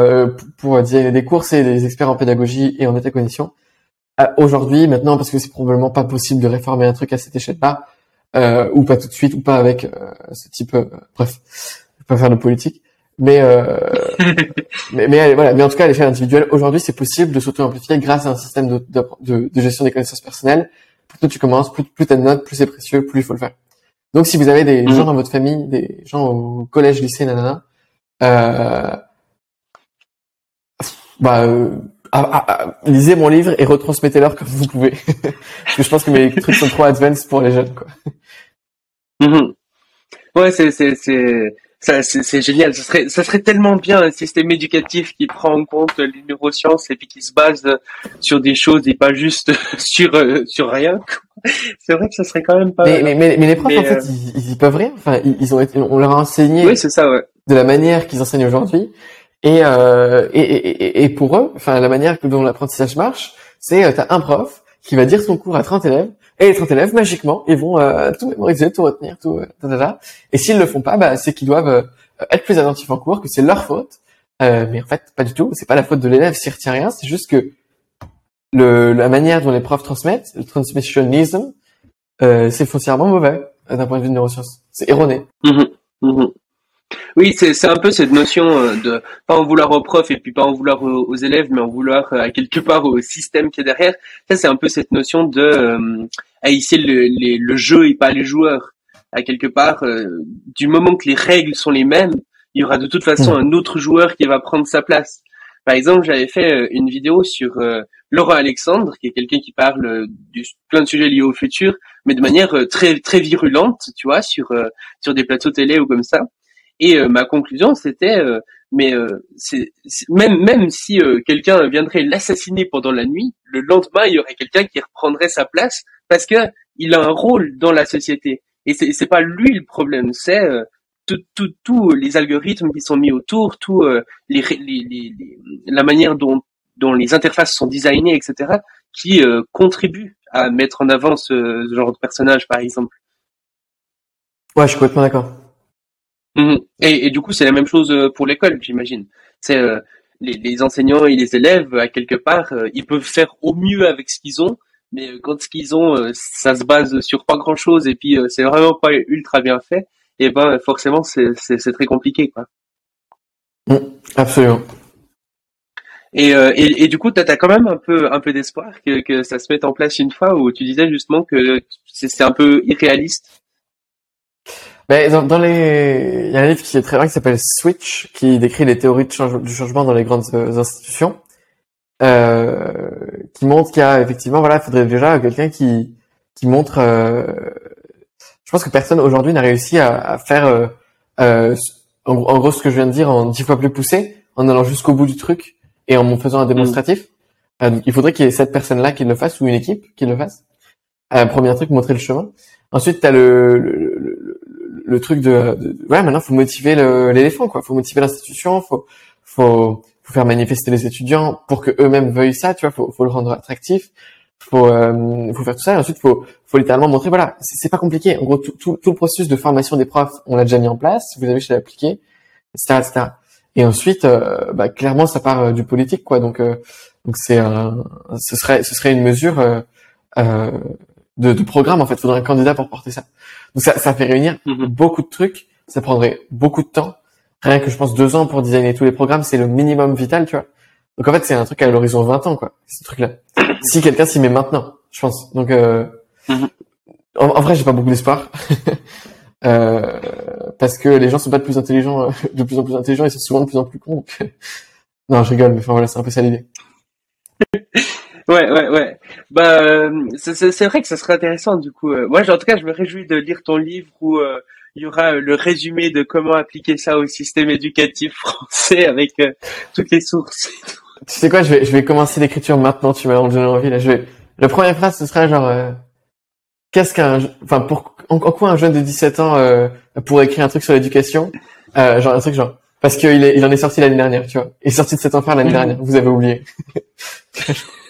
pour, dire des cours c'est des experts en pédagogie et en métacognition aujourd'hui, maintenant, parce que c'est probablement pas possible de réformer un truc à cette échelle-là, euh, ou pas tout de suite, ou pas avec euh, ce type. Euh, bref, je vais pas faire de politique, mais euh, mais, mais voilà. Mais en tout cas, à l'échelle individuelle, aujourd'hui, c'est possible de s'auto-amplifier grâce à un système de, de, de, gestion des connaissances personnelles. Plus tu commences, plus, plus t'as de notes, plus c'est précieux, plus il faut le faire. Donc, si vous avez des mmh. gens dans votre famille, des gens au collège, lycée, nanana, euh, bah ah, ah, ah, lisez mon livre et retransmettez-leur comme vous pouvez. Parce que je pense que mes trucs sont trop advanced pour les jeunes, quoi. Mm-hmm. Ouais, c'est c'est c'est c'est génial. Ça serait ça serait tellement bien un système éducatif qui prend en compte les neurosciences et puis qui se base sur des choses et pas juste sur euh, sur rien. C'est vrai que ça serait quand même pas. Mais mais, mais, les profs en fait euh, ils, ils, peuvent rien. Enfin ils, ont été, on leur a enseigné. Oui c'est ça ouais. De la manière qu'ils enseignent aujourd'hui euh, et, et, et, et, pour eux, enfin la manière dont l'apprentissage marche, c'est euh, tu as un prof qui va dire son cours à 30 élèves, et les 30 élèves, magiquement, ils vont euh, tout mémoriser, tout retenir, tout... Euh, et s'ils le font pas, bah, c'est qu'ils doivent euh, être plus attentifs en cours, que c'est leur faute. mais en fait, pas du tout. C'est pas la faute de l'élève s'il retient rien. C'est juste que le, la manière dont les profs transmettent, le transmissionisme, c'est foncièrement mauvais d'un point de vue de neurosciences. C'est erroné. Mmh mmh oui, c'est un peu cette notion euh, de pas en vouloir aux profs et puis pas en vouloir aux, élèves, mais en vouloir euh, à quelque part au système qui est derrière. Ça, c'est un peu cette notion de euh, haïsser le, le jeu et pas les joueurs. À quelque part, euh, du moment que les règles sont les mêmes, il y aura de toute façon mmh. un autre joueur qui va prendre sa place. Par exemple, j'avais fait une vidéo sur Laurent Alexandre, qui est quelqu'un qui parle de plein de sujets liés au futur, mais de manière très très virulente, tu vois, sur sur des plateaux télé ou comme ça. Et euh, ma conclusion, c'était, euh, mais euh, même même si quelqu'un viendrait l'assassiner pendant la nuit, le lendemain, il y aurait quelqu'un qui reprendrait sa place parce que il a un rôle dans la société. Et c'est c'est pas lui le problème, c'est tous tout, les algorithmes qui sont mis autour, tout la manière dont dont les interfaces sont designées, etc., qui contribuent à mettre en avant ce, ce genre de personnage, par exemple. Ouais, je suis complètement d'accord. Mhm. Et, et, du coup, c'est la même chose euh, pour l'école, j'imagine. C'est euh, les, les, enseignants et les élèves, à quelque part, euh, ils peuvent faire au mieux avec ce qu'ils ont, mais quand ce qu'ils ont, ça se base sur pas grand-chose et puis c'est vraiment pas ultra bien fait, et ben forcément c'est très compliqué, quoi. Mm, absolument. Et, et, et, du coup, tu as, quand même un peu, un peu d'espoir que, que ça se mette en place une fois où tu disais justement que c'est un peu irréaliste Ben, dans, dans les, il y a un livre qui est très bien qui s'appelle Switch, qui décrit les théories de change- du changement dans les grandes euh, institutions, euh, qui montre qu'il y a effectivement, voilà, il faudrait déjà quelqu'un qui qui montre. euh, je pense que personne aujourd'hui n'a réussi à, à faire, euh, euh, en, gros- en gros, ce que je viens de dire en dix fois plus poussé, en allant jusqu'au bout du truc et en faisant un démonstratif. Donc, il faudrait qu'il y ait cette personne-là qui le fasse ou une équipe qui le fasse. Premier truc, montrer le chemin. Ensuite, t'as le, le, le, le, le truc de, de ouais, maintenant faut motiver l'éléphant, quoi. Faut motiver l'institution, faut, faut, faut faire manifester les étudiants pour que eux-mêmes veuillent ça, tu vois. Faut, faut le rendre attractif. Faut, euh, faut faire tout ça. Et ensuite, faut, faut littéralement montrer, voilà, c'est pas compliqué. En gros, tout, tout, tout le processus de formation des profs, on l'a déjà mis en place. Vous avez chez l'appliqué, etc., etc. Et ensuite, euh, bah, clairement, ça part euh, du politique, quoi. Donc, euh, donc c'est ce serait, ce serait une mesure euh, de, de programme en fait. Faudrait un candidat pour porter ça. Donc ça, ça fait réunir Mhm. beaucoup de trucs. Ça prendrait beaucoup de temps. Rien que je pense deux ans pour designer tous les programmes, c'est le minimum vital, tu vois. Donc en fait, c'est un truc à l'horizon 20 ans, quoi. Ce truc-là. Si quelqu'un s'y met maintenant, je pense. Donc euh, Mhm. en, en vrai, j'ai pas beaucoup d'espoir. Euh, parce que les gens sont pas de plus intelligents, euh, de plus en plus intelligents, ils sont souvent de plus en plus cons. donc, non, je rigole, mais enfin voilà, c'est un peu ça l'idée. Ouais, ouais, ouais. Bah, euh, c'est vrai que ça serait intéressant du coup. Euh, Moi, en tout cas, je me réjouis de lire ton livre où euh, il y aura euh, le résumé de comment appliquer ça au système éducatif français avec euh, toutes les sources. Tu sais quoi, je vais, je vais commencer l'écriture maintenant, tu m'as donné envie, là, je vais, la première phrase, ce sera genre, euh, qu'est-ce qu'un, je- enfin, pour, en, en quoi un jeune de 17 ans, euh, pourrait écrire un truc sur l'éducation, euh, genre un truc genre, parce qu'il est, il en est sorti l'année dernière, tu vois. Il est sorti de cet enfer l'année Mhm. dernière, vous avez oublié.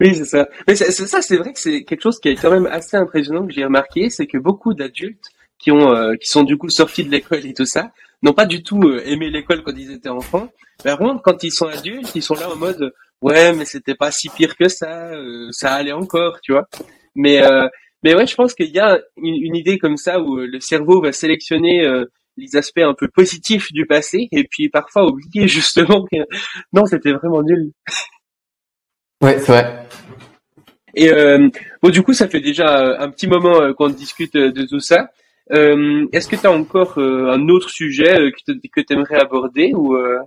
Oui, c'est ça. Mais ça, c'est vrai que c'est quelque chose qui est quand même assez impressionnant que j'ai remarqué, c'est que beaucoup d'adultes qui ont, euh, qui sont du coup sortis de l'école et tout ça, n'ont pas du tout euh, aimé l'école quand ils étaient enfants. Par contre, quand ils sont adultes, ils sont là en mode, ouais, mais c'était pas si pire que ça, euh, ça allait encore, tu vois. Mais, euh, mais ouais, je pense qu'il y a une, une idée comme ça où euh, le cerveau va sélectionner les aspects un peu positifs du passé et puis parfois oublier justement que non, c'était vraiment nul. Ouais, c'est vrai. Et euh, bon, du coup, ça fait déjà euh, un petit moment euh, qu'on discute euh, de tout ça. Euh, Est-ce que tu as encore un autre sujet que tu aimerais aborder ou euh...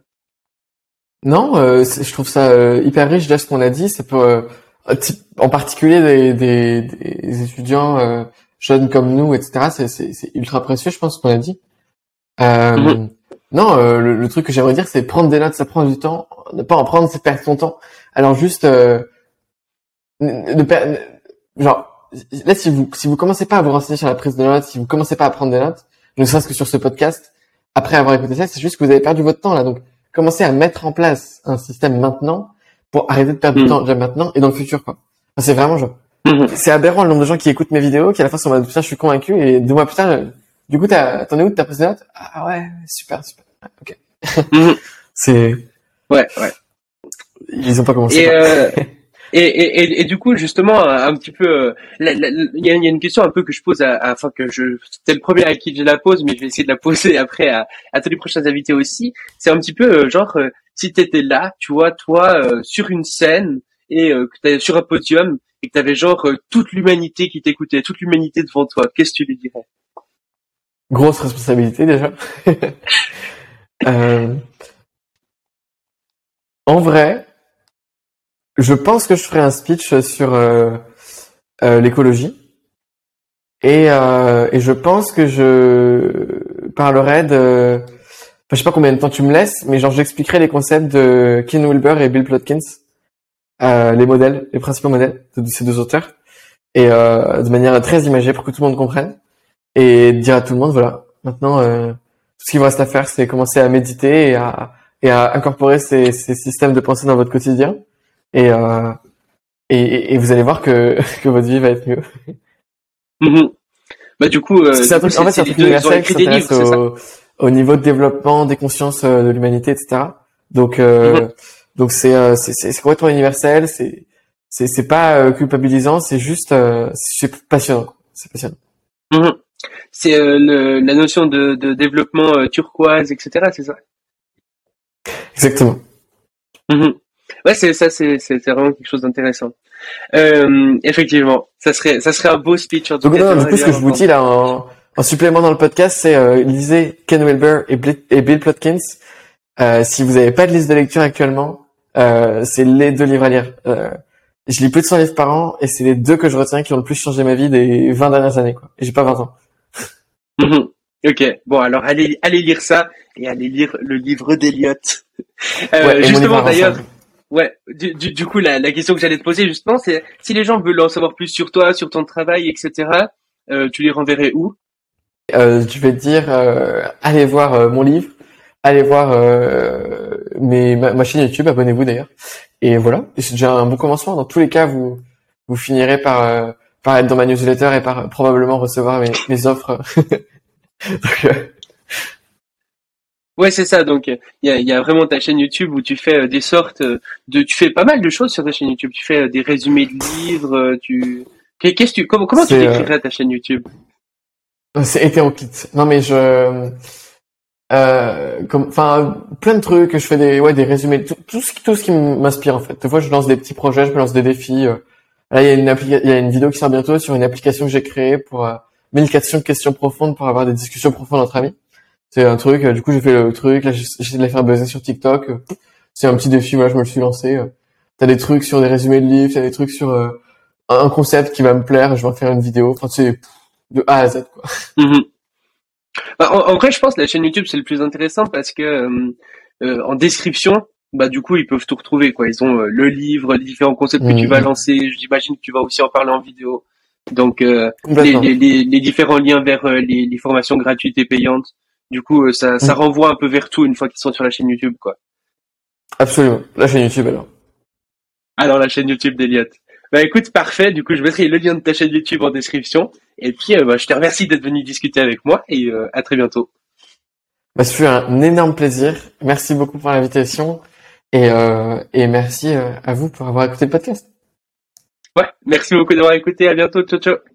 Non, euh, je trouve ça hyper riche déjà ce qu'on a dit. Ça peut, euh, en particulier des, des, des étudiants euh, jeunes comme nous, etc. C'est, ultra précieux, je pense, ce qu'on a dit. Euh, Mhm. Non, euh, le, le truc que j'aimerais dire, c'est prendre des notes, ça prend du temps. Ne pas en prendre, c'est perdre son temps. Alors juste, euh, ne, ne genre, là, si vous si vous commencez pas à vous renseigner sur la prise de notes, si vous commencez pas à prendre des notes, ne serait-ce que sur ce podcast, après avoir écouté ça, c'est juste que vous avez perdu votre temps là. Donc, commencez à mettre en place un système maintenant pour arrêter de perdre du Mhm. temps déjà maintenant et dans le futur, quoi. Enfin, c'est vraiment genre, Mhm. c'est aberrant le nombre de gens qui écoutent mes vidéos, qui à la fin sont en putain, je suis convaincu et deux mois plus tard, du coup, t'as, t'en es où de ta prise de notes? Ah ouais, super, super. Ok. Mhm. C'est, Ouais, ouais. Ils ont pas commencé. Et, euh, et, et, et, et du coup, justement, un, un petit peu, euh, il y, a, il y a une question un peu que je pose, à, à- enfin que je, c'était le premier à qui je la pose, mais je vais essayer de la poser après à, à tous les prochains invités aussi. C'est un petit peu euh, genre, euh, si t'étais là, tu vois, toi, sur une scène et que t'es sur un podium et que t'avais genre toute l'humanité qui t'écoutait, toute l'humanité devant toi, qu'est-ce que tu lui dirais? Grosse responsabilité déjà. En vrai, je pense que je ferai un speech sur euh, euh, l'écologie. Et, euh, et je pense que je parlerai de, enfin, je sais pas combien de temps tu me laisses, mais genre j'expliquerai les concepts de Ken Wilber et Bill Plotkin, euh, les modèles, les principaux modèles de ces deux auteurs, et euh, de manière très imagée pour que tout le monde comprenne et dire à tout le monde voilà maintenant tout ce qu'il vous reste à faire c'est commencer à méditer et à et à incorporer ces, ces systèmes de pensée dans votre quotidien et euh, et, et- et vous allez voir que que votre vie va être mieux Mhm. Bah du coup, euh, c'est un truc en fait c'est un truc universel qui s'intéresse au, au niveau de développement des consciences euh, de l'humanité etc donc euh, Mhm. donc c'est c'est complètement universel c'est c'est c'est pas culpabilisant c'est juste c'est passionnant c'est passionnant Mhm. C'est euh, la notion de, de développement euh, turquoise, etc. C'est ça? exactement Mhm. Ouais, c'est ça, c'est vraiment quelque chose d'intéressant. Euh, effectivement, ça serait ça serait un beau speech en tout Donc cas. non, du coup, ce que je vous dis là en, En supplément dans le podcast, c'est euh, lisez Ken Wilber et, et Bill Plotkins. Euh, si vous n'avez pas de liste de lecture actuellement, euh, c'est les deux livres à lire. Euh, je lis plus de 100 livres par an et c'est les deux que je retiens qui ont le plus changé ma vie des 20 dernières années. Quoi. Et j'ai pas 20 ans. Mhm. ok, bon alors allez, allez lire ça et allez lire le livre d'Eliott. Euh, Ouais, justement d'ailleurs. Ouais, du, du, du coup la, la question que j'allais te poser justement, c'est si les gens veulent en savoir plus sur toi, sur ton travail, etc. Euh, tu les renverrais où? Euh, je vais te dire, euh, allez voir euh, mon livre, allez voir euh, mes, ma, chaîne YouTube, abonnez-vous d'ailleurs. Et voilà, c'est déjà un bon commencement. Dans tous les cas, vous vous finirez par euh, par être dans ma newsletter et par probablement recevoir mes, mes offres. Donc, Ouais, c'est ça. Donc, il y a, il y a vraiment ta chaîne YouTube où tu fais euh, des sortes euh, de, tu fais pas mal de choses sur ta chaîne YouTube. Tu fais euh, des résumés de livres. Tu, Qu'est- qu'est-ce que tu, comment, comment tu euh, décrirais ta chaîne YouTube? C'est hétéroclite. Non mais je, euh, comme, enfin, plein de trucs. Je fais des, ouais, des résumés, tout, tout ce qui, tout ce qui m'inspire en fait. Des fois, je lance des petits projets, je me lance des défis. Là, il y a une appli, il y a une vidéo qui sort bientôt sur une application que j'ai créée pour euh, 1004 questions profondes pour avoir des discussions profondes entre amis. C'est un truc. euh, du coup, j'ai fait le truc. Là, j'essaie de la faire buzzer sur TikTok. C'est un petit défi. Voilà, je me le suis lancé. T'as des trucs sur des résumés de livres. T'as des trucs sur euh, un concept qui va me plaire. Je vais en faire une vidéo. Enfin, c'est de A à Z quoi. Mhm. Bah, en, en vrai, je pense que la chaîne YouTube c'est le plus intéressant parce que euh, euh, en description, bah du coup ils peuvent tout retrouver quoi. Ils ont le livre, les différents concepts que tu Mhm. vas lancer. J'imagine que tu vas aussi en parler en vidéo. Donc les, Complètement. les, les, les différents liens vers les formations gratuites et payantes. Du coup, euh, ça, ça Mhm. renvoie un peu vers tout une fois qu'ils sont sur la chaîne YouTube quoi. Absolument. La chaîne YouTube alors. Alors la chaîne YouTube d'Eliott. Bah écoute, parfait. Du coup, je mettrai le lien de ta chaîne YouTube en description. Et puis, euh, bah, je te remercie d'être venu discuter avec moi et euh, à très bientôt. Bah, ce fut un énorme plaisir. Merci beaucoup pour l'invitation et, euh, et merci à vous pour avoir écouté le podcast. Ouais, merci beaucoup d'avoir écouté. À bientôt. Ciao, ciao.